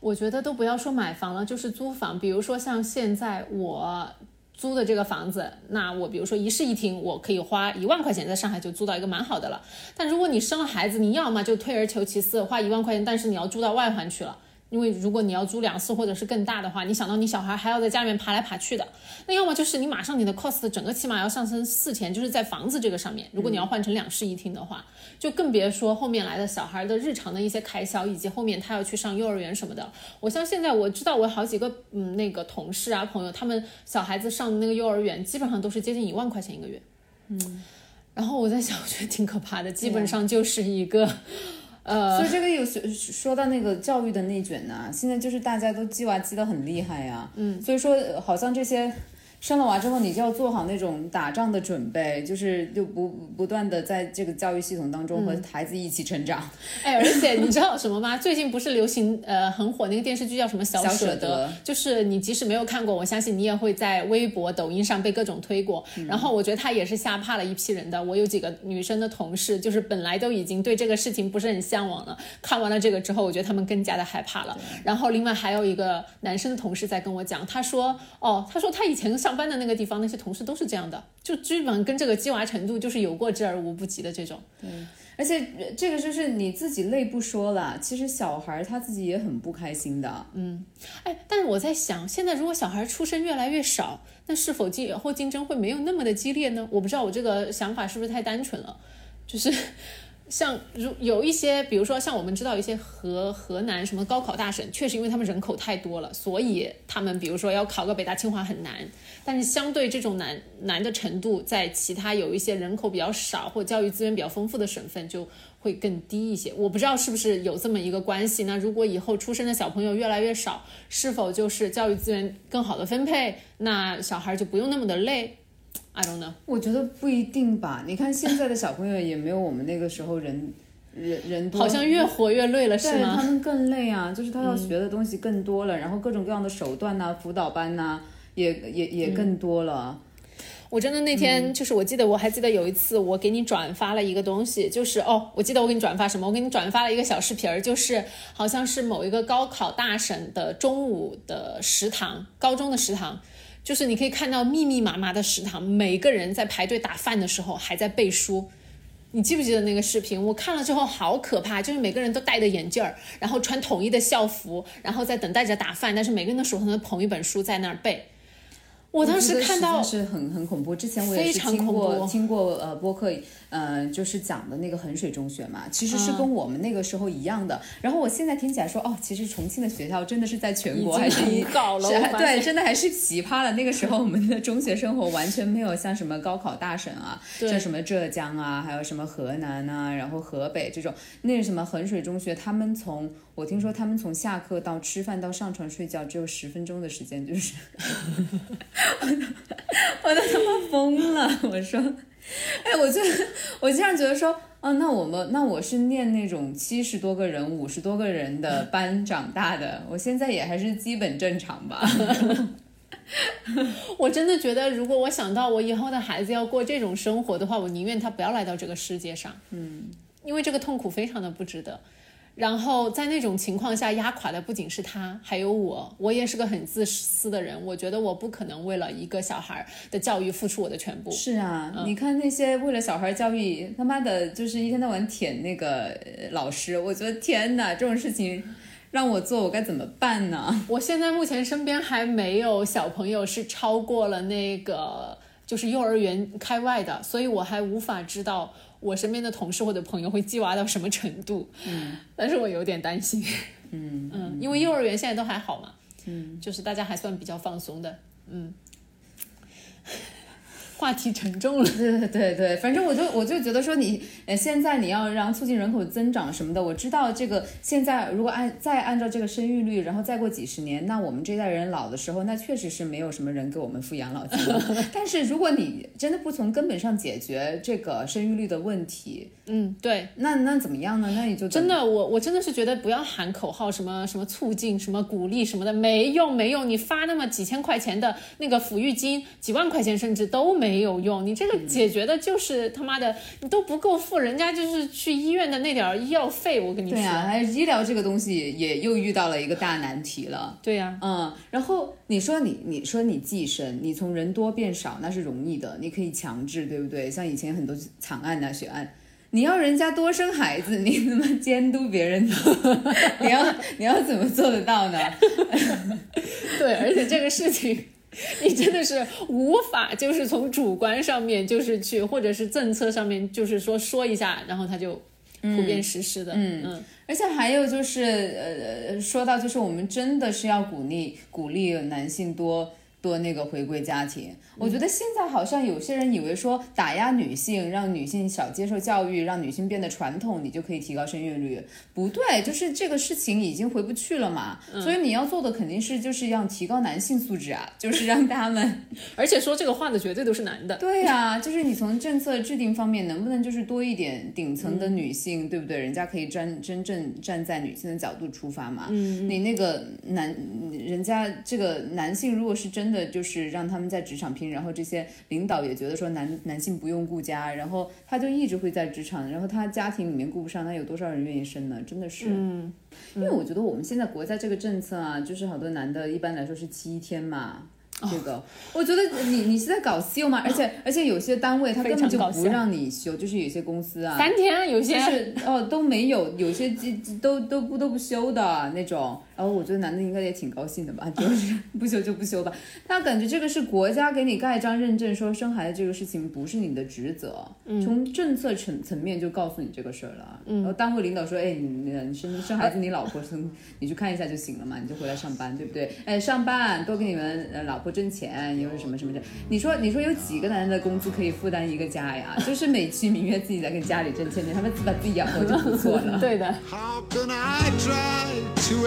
我觉得都不要说买房了，就是租房。比如说像现在我租的这个房子，那我比如说一室一厅，我可以花一万块钱在上海就租到一个蛮好的了。但如果你生了孩子，你要么就退而求其次，花一万块钱，但是你要住到外环去了。因为如果你要租两室或者是更大的话，你想到你小孩还要在家里面爬来爬去的，那要么就是你马上你的 cost 整个起码要上升四千，就是在房子这个上面。如果你要换成两室一厅的话，就更别说后面来的小孩的日常的一些开销，以及后面他要去上幼儿园什么的。我像现在我知道我好几个嗯那个同事啊朋友，他们小孩子上的那个幼儿园基本上都是接近一万块钱一个月。嗯，然后我在想，我觉得挺可怕的，基本上就是一个。呃，所以这个有说说到那个教育的内卷呐、现在就是大家都鸡娃鸡的很厉害呀、嗯，所以说呃好像这些生了娃之后，你就要做好那种打仗的准备，就是就不不断的在这个教育系统当中和孩子一起成长。哎，而且你知道什么吗？最近不是流行呃很火那个电视剧叫什么《小舍得就是你即使没有看过，我相信你也会在微博、抖音上被各种推过。然后我觉得他也是吓怕了一批人的。我有几个女生的同事，就是本来都已经对这个事情不是很向往了，看完了这个之后，我觉得他们更加的害怕了。然后另外还有一个男生的同事在跟我讲，他说哦，他说他以前上班的那个地方那些同事都是这样的，就基本上跟这个鸡娃程度就是有过之而无不及的这种。而且呃这个就是你自己累不说了，其实小孩他自己也很不开心的。嗯哎，但是我在想，现在如果小孩出生越来越少，那是否竞后竞争会没有那么的激烈呢？我不知道我这个想法是不是太单纯了，就是。像如有一些，比如说像我们知道一些河河南什么高考大省，确实因为他们人口太多了，所以他们比如说要考个北大清华很难。但是相对这种难难的程度，在其他有一些人口比较少或教育资源比较丰富的省份就会更低一些。我不知道是不是有这么一个关系。那如果以后出生的小朋友越来越少，是否就是教育资源更好的分配，那小孩就不用那么的累？I don't know。我觉得不一定吧，你看现在的小朋友也没有我们那个时候人人人多，好像越活越累了，是吗他们更累啊，就是他要学的东西更多了，然后各种各样的手段呐、辅导班呐、也也也嗯更多了。我真的那天就是，我记得我还记得有一次，我给你转发了一个东西，就是哦，我记得我给你转发什么？我给你转发了一个小视频儿，就是好像是某一个高考大省的中午的食堂，高中的食堂，就是你可以看到密密麻麻的食堂，每个人在排队打饭的时候还在背书。你记不记得那个视频？我看了之后好可怕，就是每个人都戴着眼镜儿，然后穿统一的校服，然后在等待着打饭，但是每个人的手上都捧一本书在那儿背。我当时看到是很很恐怖。之前我也是听过怖听过呃播客，呃就是讲的那个衡水中学嘛，其实嗯是跟我们那个时候一样的。然后我现在听起来说，哦，其实重庆的学校真的是在全国还是搞了是对，真的还是奇葩了。那个时候我们的中学生活完全没有像什么高考大省啊，像什么浙江啊，还有什么河南啊，然后河北这种，那个什么衡水中学，他们从我听说他们从下课到吃饭到上床睡觉只有十分钟的时间，就是 我都我都他妈疯了！我说，哎，我就我经常觉得说，哦，那我们那我是念那种七十多个人、五十多个人的班长大的，我现在也还是基本正常吧。我真的觉得，如果我想到我以后的孩子要过这种生活的话，我宁愿他不要来到这个世界上。嗯，因为这个痛苦非常的不值得。然后在那种情况下，压垮的不仅是他，还有我。我也是个很自私的人，我觉得我不可能为了一个小孩的教育付出我的全部。是啊，你看那些为了小孩教育，他妈的，就是一天到晚舔那个呃老师，我觉得天哪，这种事情让我做，我该怎么办呢？我现在目前身边还没有小朋友是超过了那个就是幼儿园开外的，所以我还无法知道我身边的同事或者朋友会鸡娃到什么程度。嗯，但是我有点担心。嗯嗯，因为幼儿园现在都还好嘛。嗯，就是大家还算比较放松的。嗯。话题沉重了，对对对对，反正我就我就觉得说你，呃，现在你要让促进人口增长什么的，我知道这个现在如果按再按照这个生育率，然后再过几十年，那我们这代人老的时候，那确实是没有什么人给我们付养老金。但是如果你真的不从根本上解决这个生育率的问题，嗯，对，那那怎么样呢？那你就真的，我我真的是觉得不要喊口号，什么什么促进、什么鼓励什么的，没用没用。你发那么几千块钱的那个抚育金，几万块钱甚至都没有用。你这个解决的就是他妈的，你都不够付人家就是去医院的那点儿医药费。我跟你说，对啊，还有医疗这个东西也又遇到了一个大难题了。对呀、嗯，然后你说你你说你寄生，你从人多变少那是容易的，你可以强制，对不对？像以前很多惨案呐、血案，你要人家多生孩子，你怎么监督别人呢？你要你要怎么做得到呢？对，而且这个事情。你真的是无法，就是从主观上面，就是去，或者是政策上面，就是说说一下，然后他就普遍实施的。嗯嗯，而且还有就是，呃，说到就是我们真的是要鼓励鼓励男性多多那个回归家庭。我觉得现在好像有些人以为说打压女性，让女性少接受教育，让女性变得传统，你就可以提高生育率。不对，就是这个事情已经回不去了嘛。所以你要做的肯定是就是要提高男性素质啊，就是让他们。而且说这个话的绝对都是男的。对呀、就是你从政策制定方面，能不能就是多一点顶层的女性，对不对？人家可以站真正站在女性的角度出发嘛。嗯，你那个男，人家这个男性如果是真的就是让他们在职场拼，然后这些领导也觉得说男男性不用顾家，然后他就一直会在职场，然后他家庭里面顾不上，那有多少人愿意生呢？真的是。嗯，因为我觉得我们现在国家这个政策啊，就是好多男的一般来说是七天嘛。这个，我觉得你你是在搞秀吗？而且而且有些单位他根本就不让你休，就是有些公司啊，三天有些就是哦都没有，有些都都不都不休的那种。然后我觉得男的应该也挺高兴的吧，就是不休就不休吧。他感觉这个是国家给你盖章认证，说生孩子这个事情不是你的职责，从政策层层面就告诉你这个事儿了。然后单位领导说，哎，你你你生生孩子，你老婆生，你去看一下就行了嘛，你就回来上班，对不对？哎，上班多给你们呃老婆挣钱，又是什么什么的。你说你说有几个男人的工资可以负担一个家呀？就是美其名曰自己在给家里挣钱，他们把自己养活就不错了。对的，How can I try to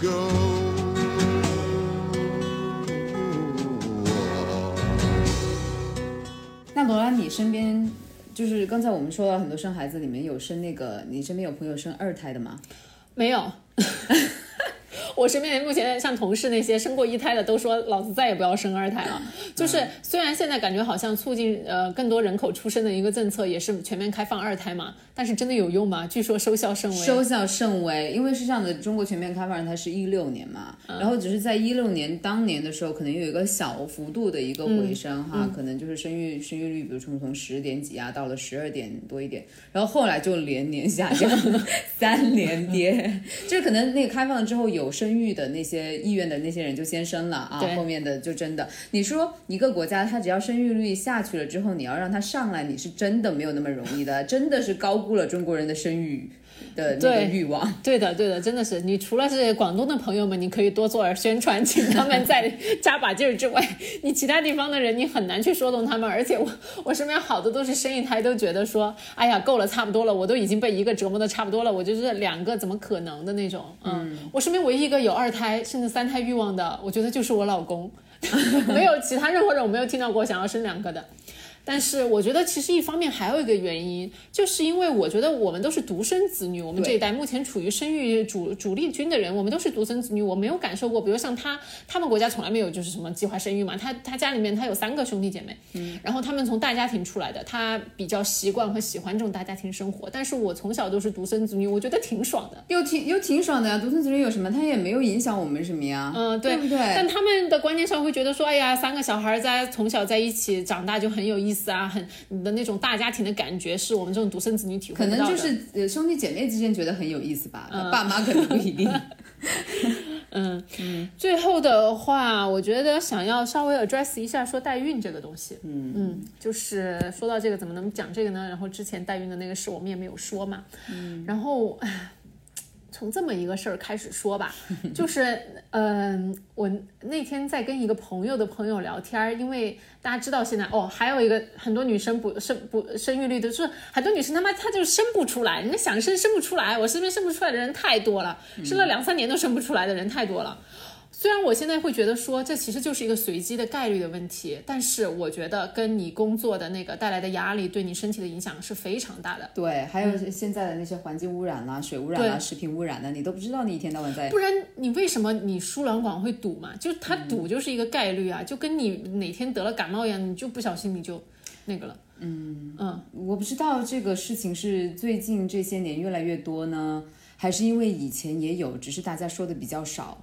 Go. 那罗拉，你身边就是刚才我们说到很多生孩子里面有生那个，你身边有朋友生二胎的吗？没有。我身边目前像同事那些生过一胎的都说，老子再也不要生二胎了。就是虽然现在感觉好像促进呃更多人口出生的一个政策也是全面开放二胎嘛，但是真的有用吗？据说收效甚微。收效甚微，因为是这样的，中国全面开放二胎是一六年嘛，然后只是在一六年当年的时候，可能有一个小幅度的一个回升哈，可能就是生育生育率，比如说从十点几啊到了十二点多一点，然后后来就连年下降，三连跌，就是可能那个开放了之后有生育的那些意愿的那些人就先生了啊，后面的就真的，你说一个国家它只要生育率下去了之后，你要让它上来，你是真的没有那么容易的，真的是高估了中国人的生育的那个对欲望。对的，对的，真的是。你除了是广东的朋友们，你可以多做点宣传，请他们 再加把劲儿之外，你其他地方的人你很难去说动他们。而且我我身边好多都是生一胎都觉得说，哎呀，够了，差不多了，我都已经被一个折磨的差不多了，我就是两个怎么可能的那种。嗯，我身边唯一一个有二胎甚至三胎欲望的，我觉得就是我老公，没有其他任何人我没有听到过想要生两个的。但是我觉得，其实一方面还有一个原因，就是因为我觉得我们都是独生子女，我们这一代目前处于生育主主力军的人，我们都是独生子女，我没有感受过，比如像他，他们国家从来没有就是什么计划生育嘛，他他家里面他有三个兄弟姐妹，嗯，然后他们从大家庭出来的，他比较习惯和喜欢这种大家庭生活，但是我从小都是独生子女，我觉得挺爽的，又挺又挺爽的呀，独生子女有什么？他也没有影响我们什么呀，嗯，对不对？但他们的观念上会觉得说，哎呀，三个小孩在从小在一起长大就很有意思啊，很你的那种大家庭的感觉是我们这种独生子女体会到的。能就是呃兄弟姐妹之间觉得很有意思吧，爸妈可能不一定。嗯，嗯最后的话，我觉得想要稍微 address 一下说代孕这个东西。嗯嗯，就是说到这个，怎么能讲这个呢？然后之前代孕的那个事我们也没有说嘛。嗯，然后。唉从这么一个事儿开始说吧，就是，嗯、我那天在跟一个朋友的朋友聊天儿，因为大家知道现在哦，还有一个很多女生不生不生育率的，就是很多女生他妈她就生不出来，人家想生生不出来，我身边生不出来的人太多了，生了两三年都生不出来的人太多了。虽然我现在会觉得说这其实就是一个随机的概率的问题，但是我觉得跟你工作的那个带来的压力对你身体的影响是非常大的。对，还有现在的那些环境污染啦、水污染啦、对食品污染的，你都不知道你一天到晚在不然你为什么你输卵管会堵嘛？就是它堵就是一个概率啊，就跟你哪天得了感冒一样，你就不小心你就那个了。嗯嗯，我不知道这个事情是最近这些年越来越多呢，还是因为以前也有，只是大家说的比较少。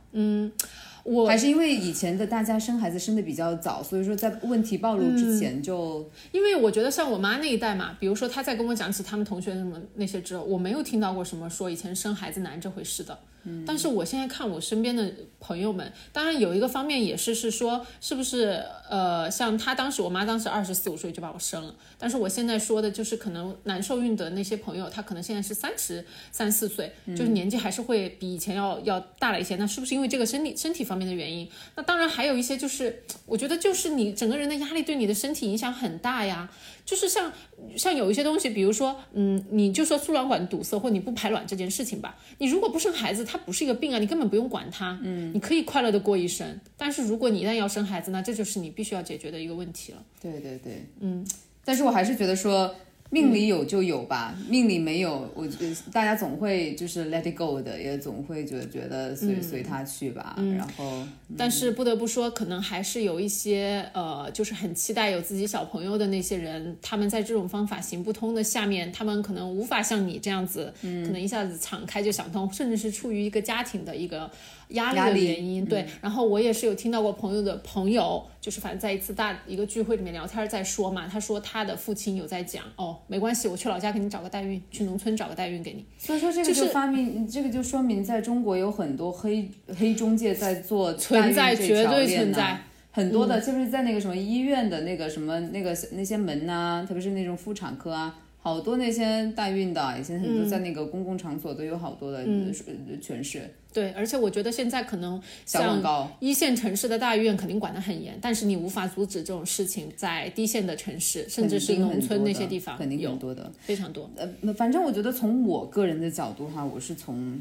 我还是因为以前的大家生孩子生的比较早，所以说在问题暴露之前就、因为我觉得像我妈那一代嘛，比如说她在跟我讲起他们同学什么那些之后，我没有听到过什么说以前生孩子难这回事的。嗯，但是我现在看我身边的朋友们，当然有一个方面也是是说，是不是呃，像她当时我妈当时二十四五岁就把我生了，但是我现在说的就是可能难受孕的那些朋友，她可能现在是三十三四岁，就是年纪还是会比以前要要大了一些。那是不是因为这个身体身体方面的原因？那当然还有一些就是，我觉得就是你整个人的压力对你的身体影响很大呀。就是像像有一些东西，比如说，嗯，你就说输卵管堵塞或你不排卵这件事情吧，你如果不生孩子，它不是一个病啊，你根本不用管它，嗯，你可以快乐的过一生。但是如果你一旦要生孩子，那这就是你必须要解决的一个问题了。对对对，嗯，但是我还是觉得说。命里有就有吧，命里没有，我觉得大家总会就是 let it go 的，也总会觉觉得随、随他去吧。然后，但是不得不说，可能还是有一些呃，就是很期待有自己小朋友的那些人，他们在这种方法行不通的下面，他们可能无法像你这样子，可能一下子敞开就想通，甚至是出于一个家庭的一个压力的原因。对，然后我也是有听到过朋友的朋友，就是反正在一次大一个聚会里面聊天在说嘛，他说他的父亲有在讲，哦，没关系，我去老家给你找个代孕，去农村找个代孕给你。所以说这个就是发明，这个就说明在中国有很多黑黑中介在做存在代孕这绝对条链呐存在。很多的，就是在那个什么医院的那个什么那个那些门呐、特别是那种妇产科啊，好多那些代孕的，以前很嗯多在那个公共场所都有好多的呃诠释，对，而且我觉得现在可能小广像告。一线城市的大医院肯定管得很严，但是你无法阻止这种事情在低线的城市，甚至是农村那些地方肯定有很多的。非常多。呃，反正我觉得从我个人的角度哈，我是从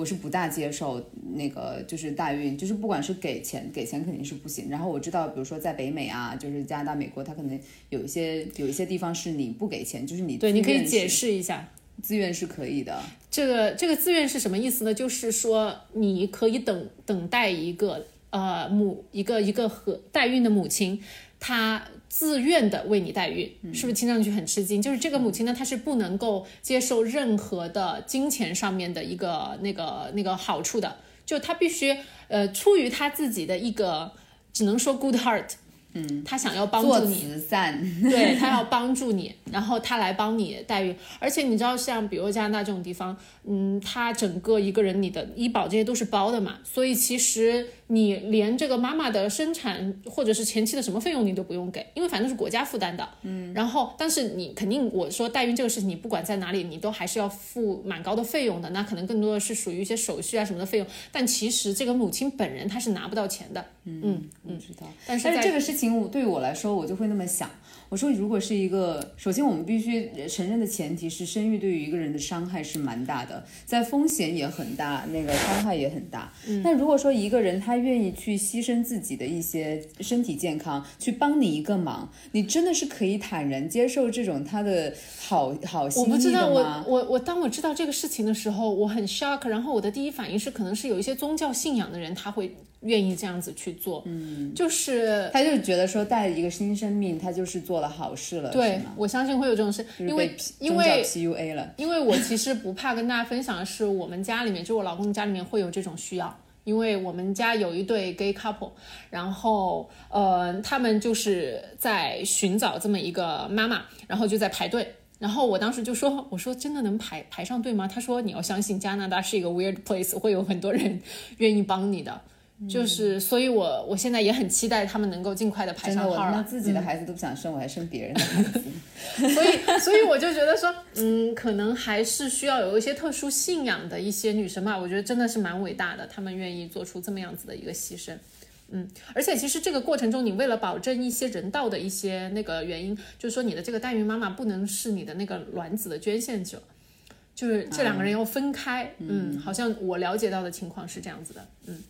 我是不大接受那个就是代孕，就是不管是给钱，给钱肯定是不行。然后我知道，比如说在北美啊，就是加拿大、美国，它可能有一些有一些地方是你不给钱，就是你对，你可以解释一下。自愿是可以的。这个这个自愿是什么意思呢？就是说你可以等等待一个呃母一个一个和代孕的母亲，她自愿的为你代孕，是不是听上去很吃惊？就是这个母亲呢，她是不能够接受任何的金钱上面的一个那个那个好处的，就她必须呃出于她自己的一个只能说 good heart。嗯，她想要帮助你，慈善，对她要帮助你，然后他来帮你代孕，而且你知道，像比如加拿大这种地方，嗯，他整个一个人你的医保这些都是包的嘛，所以其实你连这个妈妈的生产或者是前期的什么费用你都不用给，因为反正是国家负担的，嗯，然后但是你肯定我说代孕这个事情，你不管在哪里，你都还是要付蛮高的费用的，那可能更多的是属于一些手续啊什么的费用，但其实这个母亲本人她是拿不到钱的，嗯嗯，我知道。但是但是这个事情我对于我来说，我就会那么想。我说，如果是一个，首先我们必须承认的前提是，生育对于一个人的伤害是蛮大的，在风险也很大，那个伤害也很大。嗯那如果说一个人他愿意去牺牲自己的一些身体健康，去帮你一个忙，你真的是可以坦然接受这种他的好好心我不知道，我？我我当我知道这个事情的时候，我很 shock，然后我的第一反应是，可能是有一些宗教信仰的人他会愿意这样子去做，嗯，就是他就觉得说带一个新生命，他就是做了好事了，对？我相信会有这种事，就是因为因为 PUA 了。因为我其实不怕跟大家分享的是，我们家里面就我老公家里面会有这种需要。因为我们家有一对 gay couple，然后呃，他们就是在寻找这么一个妈妈，然后就在排队。然后我当时就说：“我说真的能排排上队吗？”他说：“你要相信加拿大是一个 weird place，会有很多人 愿意帮你的。”就是，所以我我现在也很期待他们能够尽快的排真的，我他妈上号了。自己的孩子都不想生，我还生别人的孩子。所以，所以我就觉得说，嗯，可能还是需要有一些特殊信仰的一些女生吧，我觉得真的是蛮伟大的，她们愿意做出这么样子的一个牺牲。嗯，而且其实这个过程中，你为了保证一些人道的一些那个原因，就是说你的这个代孕妈妈不能是你的那个卵子的捐献者，就是这两个人要分开。嗯，好像我了解到的情况是这样子的。嗯，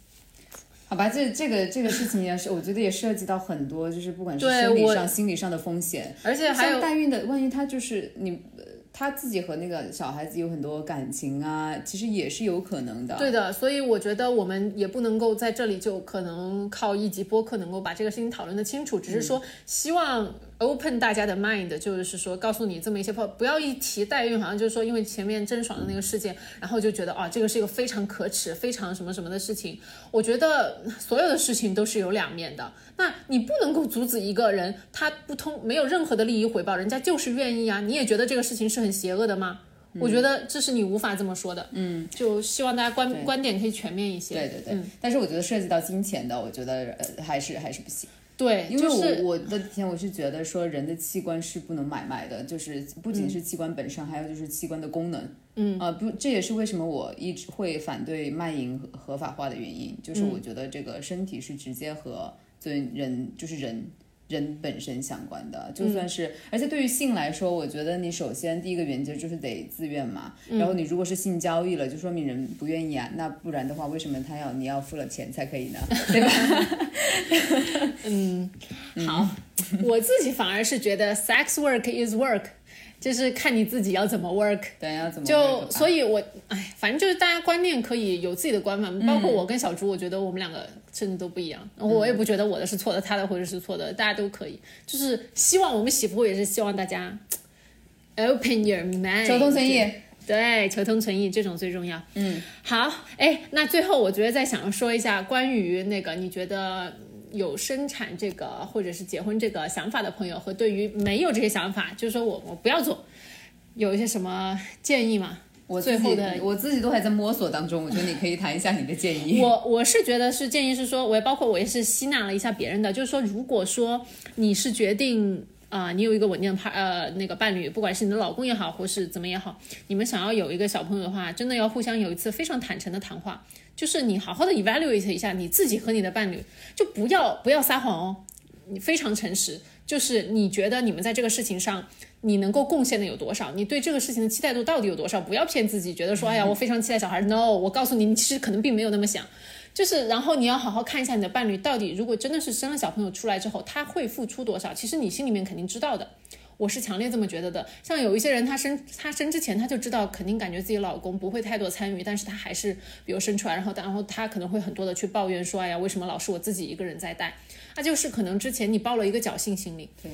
好吧，这这个这个事情也是，我觉得也涉及到很多，就是不管是生理上、心理上的风险，而且还有像代孕的，万一他就是你。呃他自己和那个小孩子有很多感情啊，其实也是有可能的。对的，所以我觉得我们也不能够在这里就可能靠一集播客能够把这个事情讨论的清楚，只是说希望 open 大家的 mind，就是说告诉你这么一些话，不要一提代孕，好像就是说因为前面郑爽的那个事件，然后就觉得啊这个是一个非常可耻、非常什么什么的事情。我觉得所有的事情都是有两面的，那你不能够阻止一个人他不通没有任何的利益回报，人家就是愿意啊，你也觉得这个事情是很邪恶的吗？我觉得这是你无法这么说的，嗯，就希望大家观观点可以全面一些。对对对，嗯但是我觉得涉及到金钱的，我觉得呃还是还是不行。对，因为我、就是我的天，我是觉得说人的器官是不能买卖的，就是不仅是器官本身，还有就是器官的功能。嗯啊、不，这也是为什么我一直会反对卖淫合合法化的原因，就是我觉得这个身体是直接和对人就是人。人本身相关的，就算是，而且对于性来说，我觉得你首先第一个原则就是得自愿嘛。然后你如果是性交易了，就说明人不愿意啊。那不然的话，为什么他要你要付了钱才可以呢？对吧？嗯好，我自己反而是觉得 sex work is work，就是看你自己要怎么 work。对，要怎么就所以以我，哎，反正就是大家观念可以有自己的观法，包括我跟小朱，我觉得我们两个甚至都不一样。我也不觉得我的是错的，他的或者是错的，大家都可以。就是希望我们喜福也是希望大家 open your mind，求同存异。对，求同存异这种最重要。嗯，好，哎，那最后我觉得再想要说一下关于那个，你觉得有生产这个或者是结婚这个想法的朋友，和对于没有这些想法，就是说我我不要做，有一些什么建议吗？我最后的我自己都还在摸索当中，我觉得你可以谈一下你的建议。我我是觉得是建议是说，我也包括我也是吸纳了一下别人的，就是说，如果说你是决定啊、你有一个稳定的伴呃那个伴侣，不管是你的老公也好，或是怎么也好，你们想要有一个小朋友的话，真的要互相有一次非常坦诚的谈话，就是你好好的 evaluate 一下你自己和你的伴侣，就不要不要撒谎哦，你非常诚实，就是你觉得你们在这个事情上。你能够贡献的有多少？你对这个事情的期待度到底有多少？不要骗自己，觉得说，哎呀，我非常期待小孩。No，我告诉你，你其实可能并没有那么想。就是，然后你要好好看一下你的伴侣到底，如果真的是生了小朋友出来之后，他会付出多少？其实你心里面肯定知道的。我是强烈这么觉得的。像有一些人，她生她生之前她就知道，肯定感觉自己老公不会太多参与，但是她还是比如生出来，然后然后她可能会很多的去抱怨说，哎呀，为什么老是我自己一个人在带？那就是可能之前你抱了一个侥幸心理。对。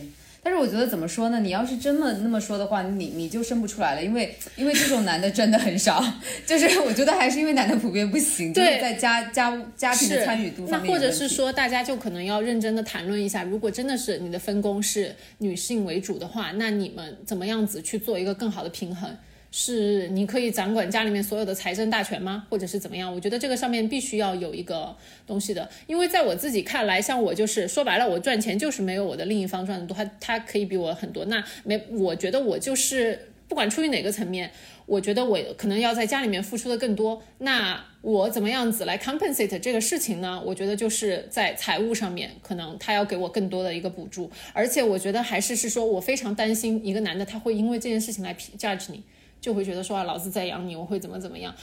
但是我觉得怎么说呢？你要是真的那么说的话，你你就生不出来了，因为因为这种男的真的很少。就是我觉得还是因为男的普遍不行，就是对在家家家庭的参与度那。或者是说，大家就可能要认真的谈论一下，如果真的是你的分工是女性为主的话，那你们怎么样子去做一个更好的平衡？是你可以掌管家里面所有的财政大权吗？或者是怎么样？我觉得这个上面必须要有一个东西的，因为在我自己看来，像我就是说白了，我赚钱就是没有我的另一方赚的多，他他可以比我很多。那没，我觉得我就是不管出于哪个层面，我觉得我可能要在家里面付出的更多。那我怎么样子来 compensate 这个事情呢？我觉得就是在财务上面，可能他要给我更多的一个补助，而且我觉得还是是说我非常担心一个男的他会因为这件事情来 judge 你。就会觉得说啊，老子在养你，我会怎么怎么样。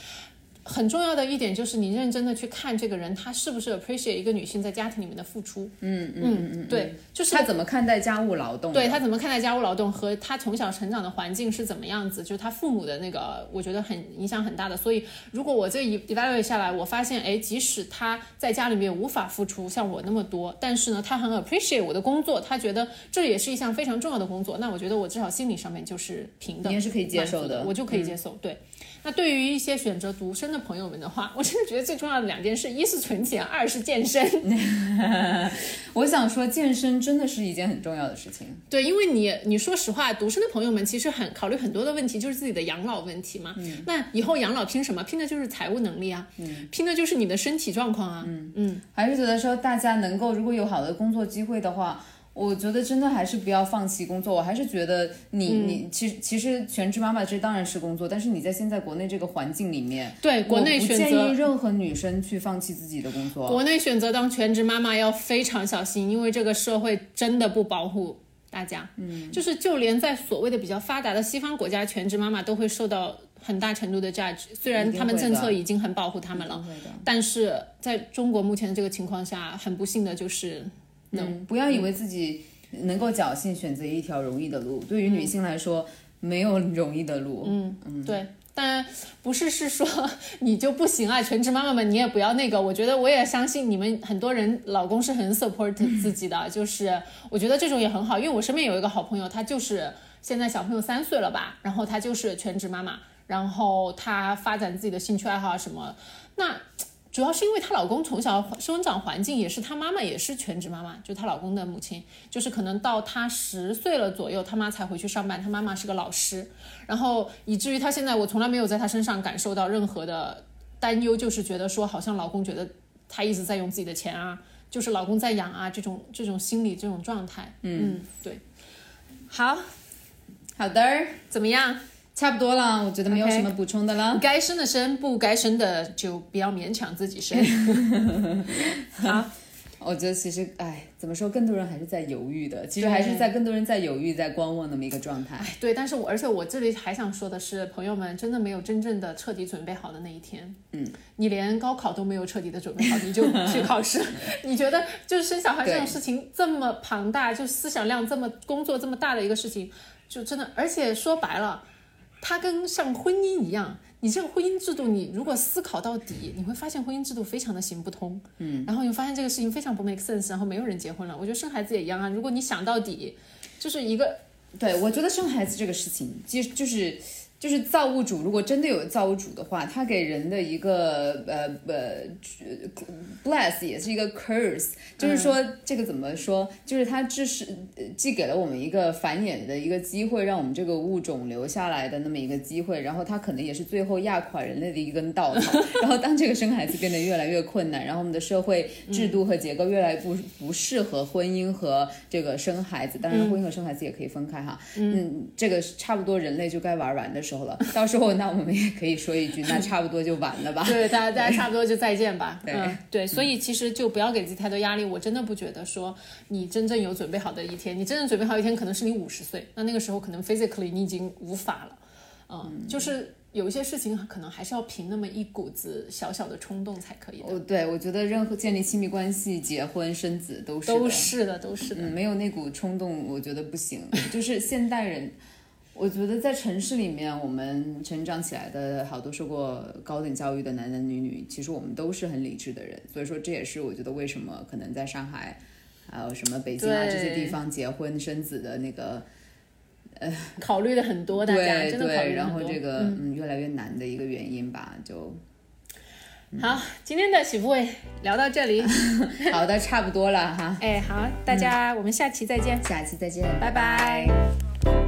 很重要的一点就是你认真的去看这个人，他是不是 appreciate 一个女性在家庭里面的付出。嗯嗯嗯嗯，对，就是他怎么看待家务劳动？对他怎么看待家务劳动和他从小成长的环境是怎么样子，就是他父母的那个，我觉得很影响很大的。所以如果我这一 evaluate 下来，我发现，哎，即使他在家里面无法付出像我那么多，但是呢，他很 appreciate 我的工作，他觉得这也是一项非常重要的工作，那我觉得我至少心理上面就是平等，你也是可以接受的，我就可以接受。对。那对于一些选择独身的朋友们的话，我真的觉得最重要的两件事，一是存钱，二是健身。我想说，健身真的是一件很重要的事情。对，因为你你说实话，独身的朋友们其实很考虑很多的问题，就是自己的养老问题嘛。嗯、那以后养老拼什么？拼的就是财务能力啊，嗯、拼的就是你的身体状况啊。嗯嗯，还是觉得说，大家能够如果有好的工作机会的话。我觉得真的还是不要放弃工作。我还是觉得你、嗯你其实其实全职妈妈这当然是工作，但是你在现在国内这个环境里面，对国内选建议择。任何女生去放弃自己的工作。国内选择当全职妈妈要非常小心，因为这个社会真的不保护大家。嗯，就是就连在所谓的比较发达的西方国家，全职妈妈都会受到很大程度的 judge。虽然他们政策已经很保护他们了，但是在中国目前的这个情况下，很不幸的就是嗯，不要以为自己能够侥幸选择一条容易的路。对于女性来说，没有容易的路。嗯嗯，对，当然不是是说 你就不行啊，全职妈妈们你也不要那个。我觉得我也相信你们很多人老公是很 support 自己的，就是我觉得这种也很好，因为我身边有一个好朋友，她就是现在小朋友三岁了吧，然后她就是全职妈妈，然后她发展自己的兴趣爱好啊什么，那。主要是因为她老公从小生长环境也是，她妈妈也是全职妈妈，就她老公的母亲，就是可能到她十岁了左右，她妈才回去上班，她妈妈是个老师，然后以至于她现在我从来没有在她身上感受到任何的担忧，就是觉得说好像老公觉得她一直在用自己的钱啊，就是老公在养啊这种这种心理这种状态，嗯对，好，好的，怎么样？差不多了，我觉得没有什么补充的了。该生的生，不该生的就不要勉强自己生。好，我觉得其实，哎，怎么说，更多人还是在犹豫的。其实还是在更多人在犹豫、在观望那么一个状态。对，但是我而且我这里还想说的是，朋友们真的没有真正的彻底准备好的那一天。嗯，你连高考都没有彻底的准备好，你就去考试，你觉得就是生小孩这种事情这么庞大，就思想量这么工作这么大的一个事情，就真的，而且说白了，它跟像婚姻一样。你这个婚姻制度，你如果思考到底，你会发现婚姻制度非常的行不通，嗯，然后你发现这个事情非常不 make sense，然后没有人结婚了。我觉得生孩子也一样啊，如果你想到底，就是一个对，我觉得生孩子这个事情，就就是就是造物主，如果真的有造物主的话，他给人的一个呃呃 bless 也是一个 curse，就是说、这个怎么说？就是他只是呃既给了我们一个繁衍的一个机会，让我们这个物种留下来的那么一个机会，然后他可能也是最后压垮人类的一根稻草。然后当这个生孩子变得越来越困难，然后我们的社会制度和结构越来越不不适合婚姻和这个生孩子，当然婚姻和生孩子也可以分开哈。嗯，这个差不多人类就该玩完的时候了。到时候那我们也可以说一句，那差不多就完了吧。对，大家大家差不多就再见吧。对嗯，对，所以其实就不要给自己太多压力。我真的不觉得说你真正有准备好的一天，你真正准备好一天可能是你五十岁，那那个时候可能 physically 你已经无法了。嗯，就是有一些事情可能还是要凭那么一股子小小的冲动才可以的。哦，对，我觉得任何建立亲密关系、结婚、生子都是都是的，都是的。嗯，没有那股冲动，我觉得不行。就是现代人，我觉得在城市里面，我们成长起来的好多受过高等教育的男男女女，其实我们都是很理智的人。所以说，这也是我觉得为什么可能在上海，还有什么北京啊这些地方结婚生子的那个，呃 考虑的很多，大家对真的考虑。然后这个嗯越来越难的一个原因吧，就好，今天的喜福会聊到这里。好的，差不多了哈，哎，好，大家我们下期再见。下期再见，拜拜拜